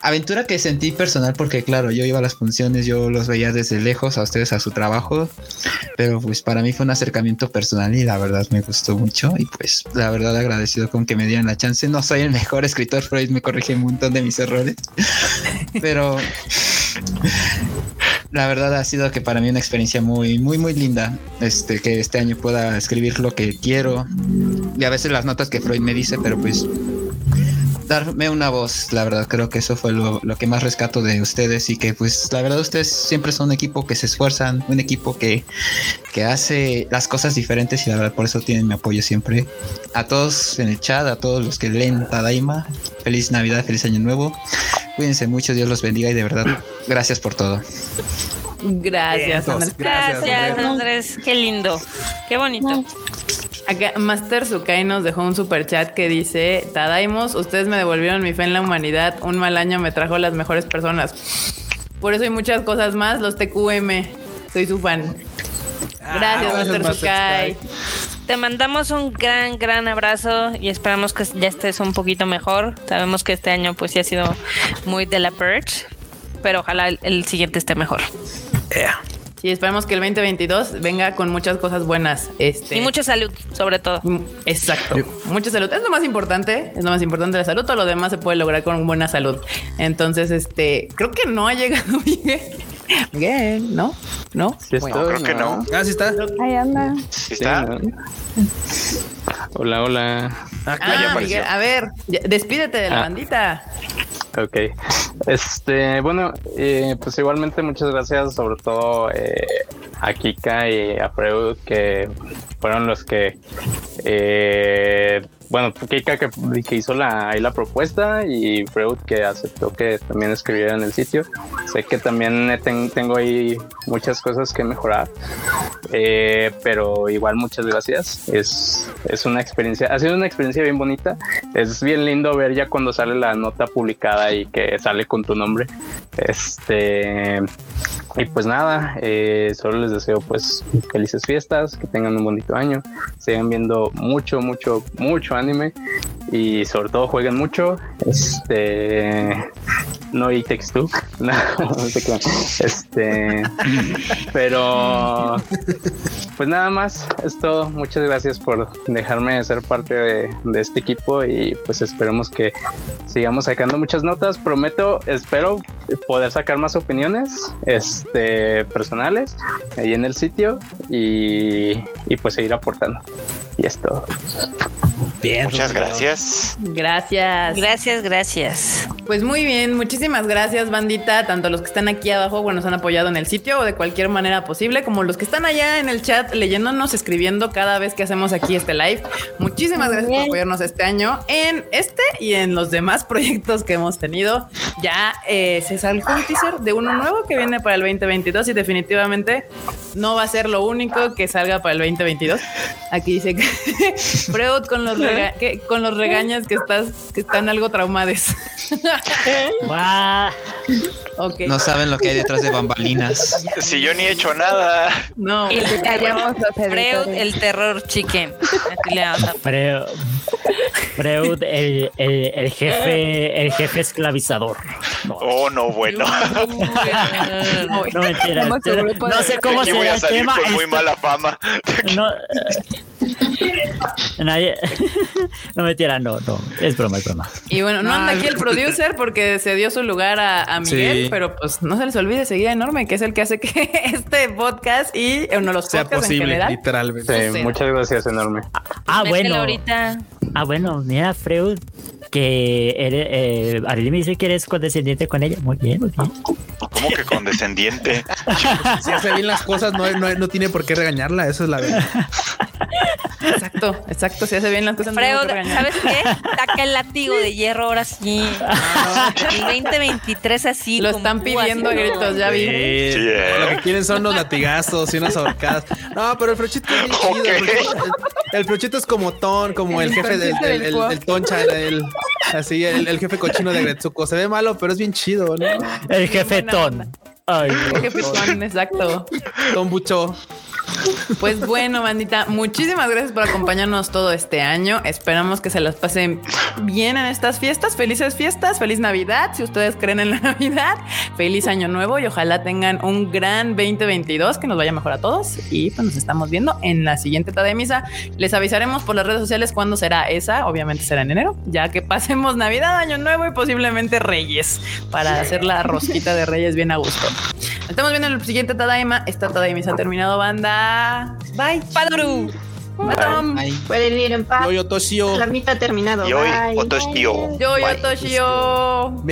aventura que sentí personal porque claro, yo iba a las funciones, yo los veía desde lejos a ustedes a su trabajo, pero pues para mí fue un acercamiento personal y la verdad me gustó mucho y pues la verdad agradecido con que me dieran la chance. No soy el mejor escritor, Freud me corrige un montón de mis errores, pero la verdad ha sido que para mí una experiencia muy, muy, muy linda. Este, que este año pueda escribir lo que quiero y a veces las notas que Freud me dice, pero pues darme una voz, la verdad creo que eso fue lo, lo que más rescato de ustedes y que pues la verdad ustedes siempre son un equipo que se esfuerzan, un equipo que, que hace las cosas diferentes y la verdad por eso tienen mi apoyo siempre. A todos en el chat, a todos los que leen Tadaima, feliz Navidad, feliz Año Nuevo. Cuídense mucho, Dios los bendiga y de verdad gracias por todo. Gracias. Andrés. Gracias. Andrés. Qué lindo. Qué bonito. Acá Master Sukai nos dejó un super chat que dice: Tadaimos, ustedes me devolvieron mi fe en la humanidad. Un mal año me trajo las mejores personas. Por eso hay muchas cosas más. Los TQM. Soy su fan. Gracias, gracias, Master Sukai. Te mandamos un gran, gran abrazo y esperamos que ya estés un poquito mejor. Sabemos que este año pues sí ha sido muy de la purge, pero ojalá el, el siguiente esté mejor. Sí, esperamos que el 2022 venga con muchas cosas buenas. Este, Y mucha salud, sobre todo. Mm, Exacto. Mucha salud. Es lo más importante. Es lo más importante la salud. Todo lo demás se puede lograr con buena salud. Entonces, este, creo que no ha llegado Miguel. Miguel, ¿no? ¿No? Sí Bueno, creo que no. Ah, sí está. Ahí anda. Sí está. ¿no? Hola, hola. Ah, Ah, ya apareció. Miguel, a ver, ya- despídete de la Ah. bandita. Ok. Este, bueno, eh, pues igualmente muchas gracias, sobre todo eh, a Kika y a Freud, que fueron los que, eh, bueno, Kika que, que hizo la, ahí la propuesta y Freud que aceptó que también escribiera en el sitio. Sé que también ten- tengo ahí muchas cosas que mejorar, eh, pero igual muchas gracias. Es, es una experiencia, ha sido una experiencia bien bonita. Es bien lindo ver ya cuando sale la nota publicada y que sale con tu nombre. Este, y pues nada, eh, solo les deseo pues felices fiestas, que tengan un bonito año, sigan viendo mucho, mucho, mucho anime y sobre todo jueguen mucho. Este no y Takes Two. Este, pero pues nada más, es todo. Muchas gracias por dejarme ser parte de, de este equipo y pues esperemos que sigamos sacando muchas notas. Prometo, espero poder sacar más opiniones este, personales ahí en el sitio y, y pues seguir aportando. Y es todo. Bien. Muchas gracias. Gracias. Gracias, gracias. Pues muy bien, muchísimas gracias, bandita. Tanto los que están aquí abajo, bueno, nos han apoyado en el sitio o de cualquier manera posible, como los que están allá en el chat leyéndonos, escribiendo cada vez que hacemos aquí este live. Muchísimas gracias por apoyarnos este año en este y en los demás proyectos que hemos tenido. Ya eh, se salió un teaser de uno nuevo que viene para el 2022 y definitivamente no va a ser lo único que salga para el 2022. Aquí dice que Freud con los, rega- que- con los regaños que estás que están algo traumades. No saben lo que hay detrás de bambalinas. Si yo ni he hecho nada. No. El callamos los Freud, el terror chicken. Freud, Freud, el, el- el jefe, el jefe esclavizador. No, Oh, no, bueno. no mentira. Grupo No sé cómo será a el salir tema. con muy esto- mala fama. No, nadie, no mentira, no, no, es broma, es broma. Y bueno, no anda aquí el producer porque se dio su lugar a, a Miguel, Sí. pero pues no se les olvide seguir a Enorme, que es el que hace que este podcast y uno de los sea podcasts en posible, general. literalmente. Sí, muchas gracias, enorme. Ah, bueno, ahorita. Ah, bueno, mira, Freud, que eres, eh, Arely me dice que eres condescendiente con ella. Muy bien, muy bien. ¿Cómo que condescendiente? Si hace bien las cosas, no, no, no tiene por qué regañarla. Eso es la verdad. Exacto, exacto. Si hace bien las cosas. no Freud, regañar. ¿sabes qué? Saca el látigo de hierro ahora sí. El 2023 así. Lo están pidiendo a ¿no? gritos, ya vi. Eh, Sí, eh. Lo que quieren son unos latigazos y unas ahorcadas. No, pero el frochito es bien chido. El frochito, es como Ton, como el, El jefe el- cuo. el Toncha, el, así, el, el jefe cochino de Gretsuko. Se ve malo, pero es bien chido, ¿no? El jefe Ton. Ay, Qué pitón, exacto. Pues bueno, bandita, muchísimas gracias por acompañarnos todo este año. Esperamos que se las pasen bien en estas fiestas. Felices fiestas, feliz Navidad. Si ustedes creen en la Navidad, feliz año nuevo y ojalá tengan un gran 2022 que nos vaya mejor a todos. Y pues nos estamos viendo en la siguiente tada de misa. Les avisaremos por las redes sociales cuándo será esa. Obviamente será en enero, ya que pasemos Navidad, año nuevo y posiblemente Reyes para hacer la rosquita de Reyes bien a gusto. Nos Estamos viendo el siguiente Tadaima. Esta Tadaima se ha terminado, banda. Bye. Padru. Pueden ir en paz. Yo, yo, Toshio. La mitad ha terminado. Y hoy, Bye. Otoshio. Yo, yo. Toshio.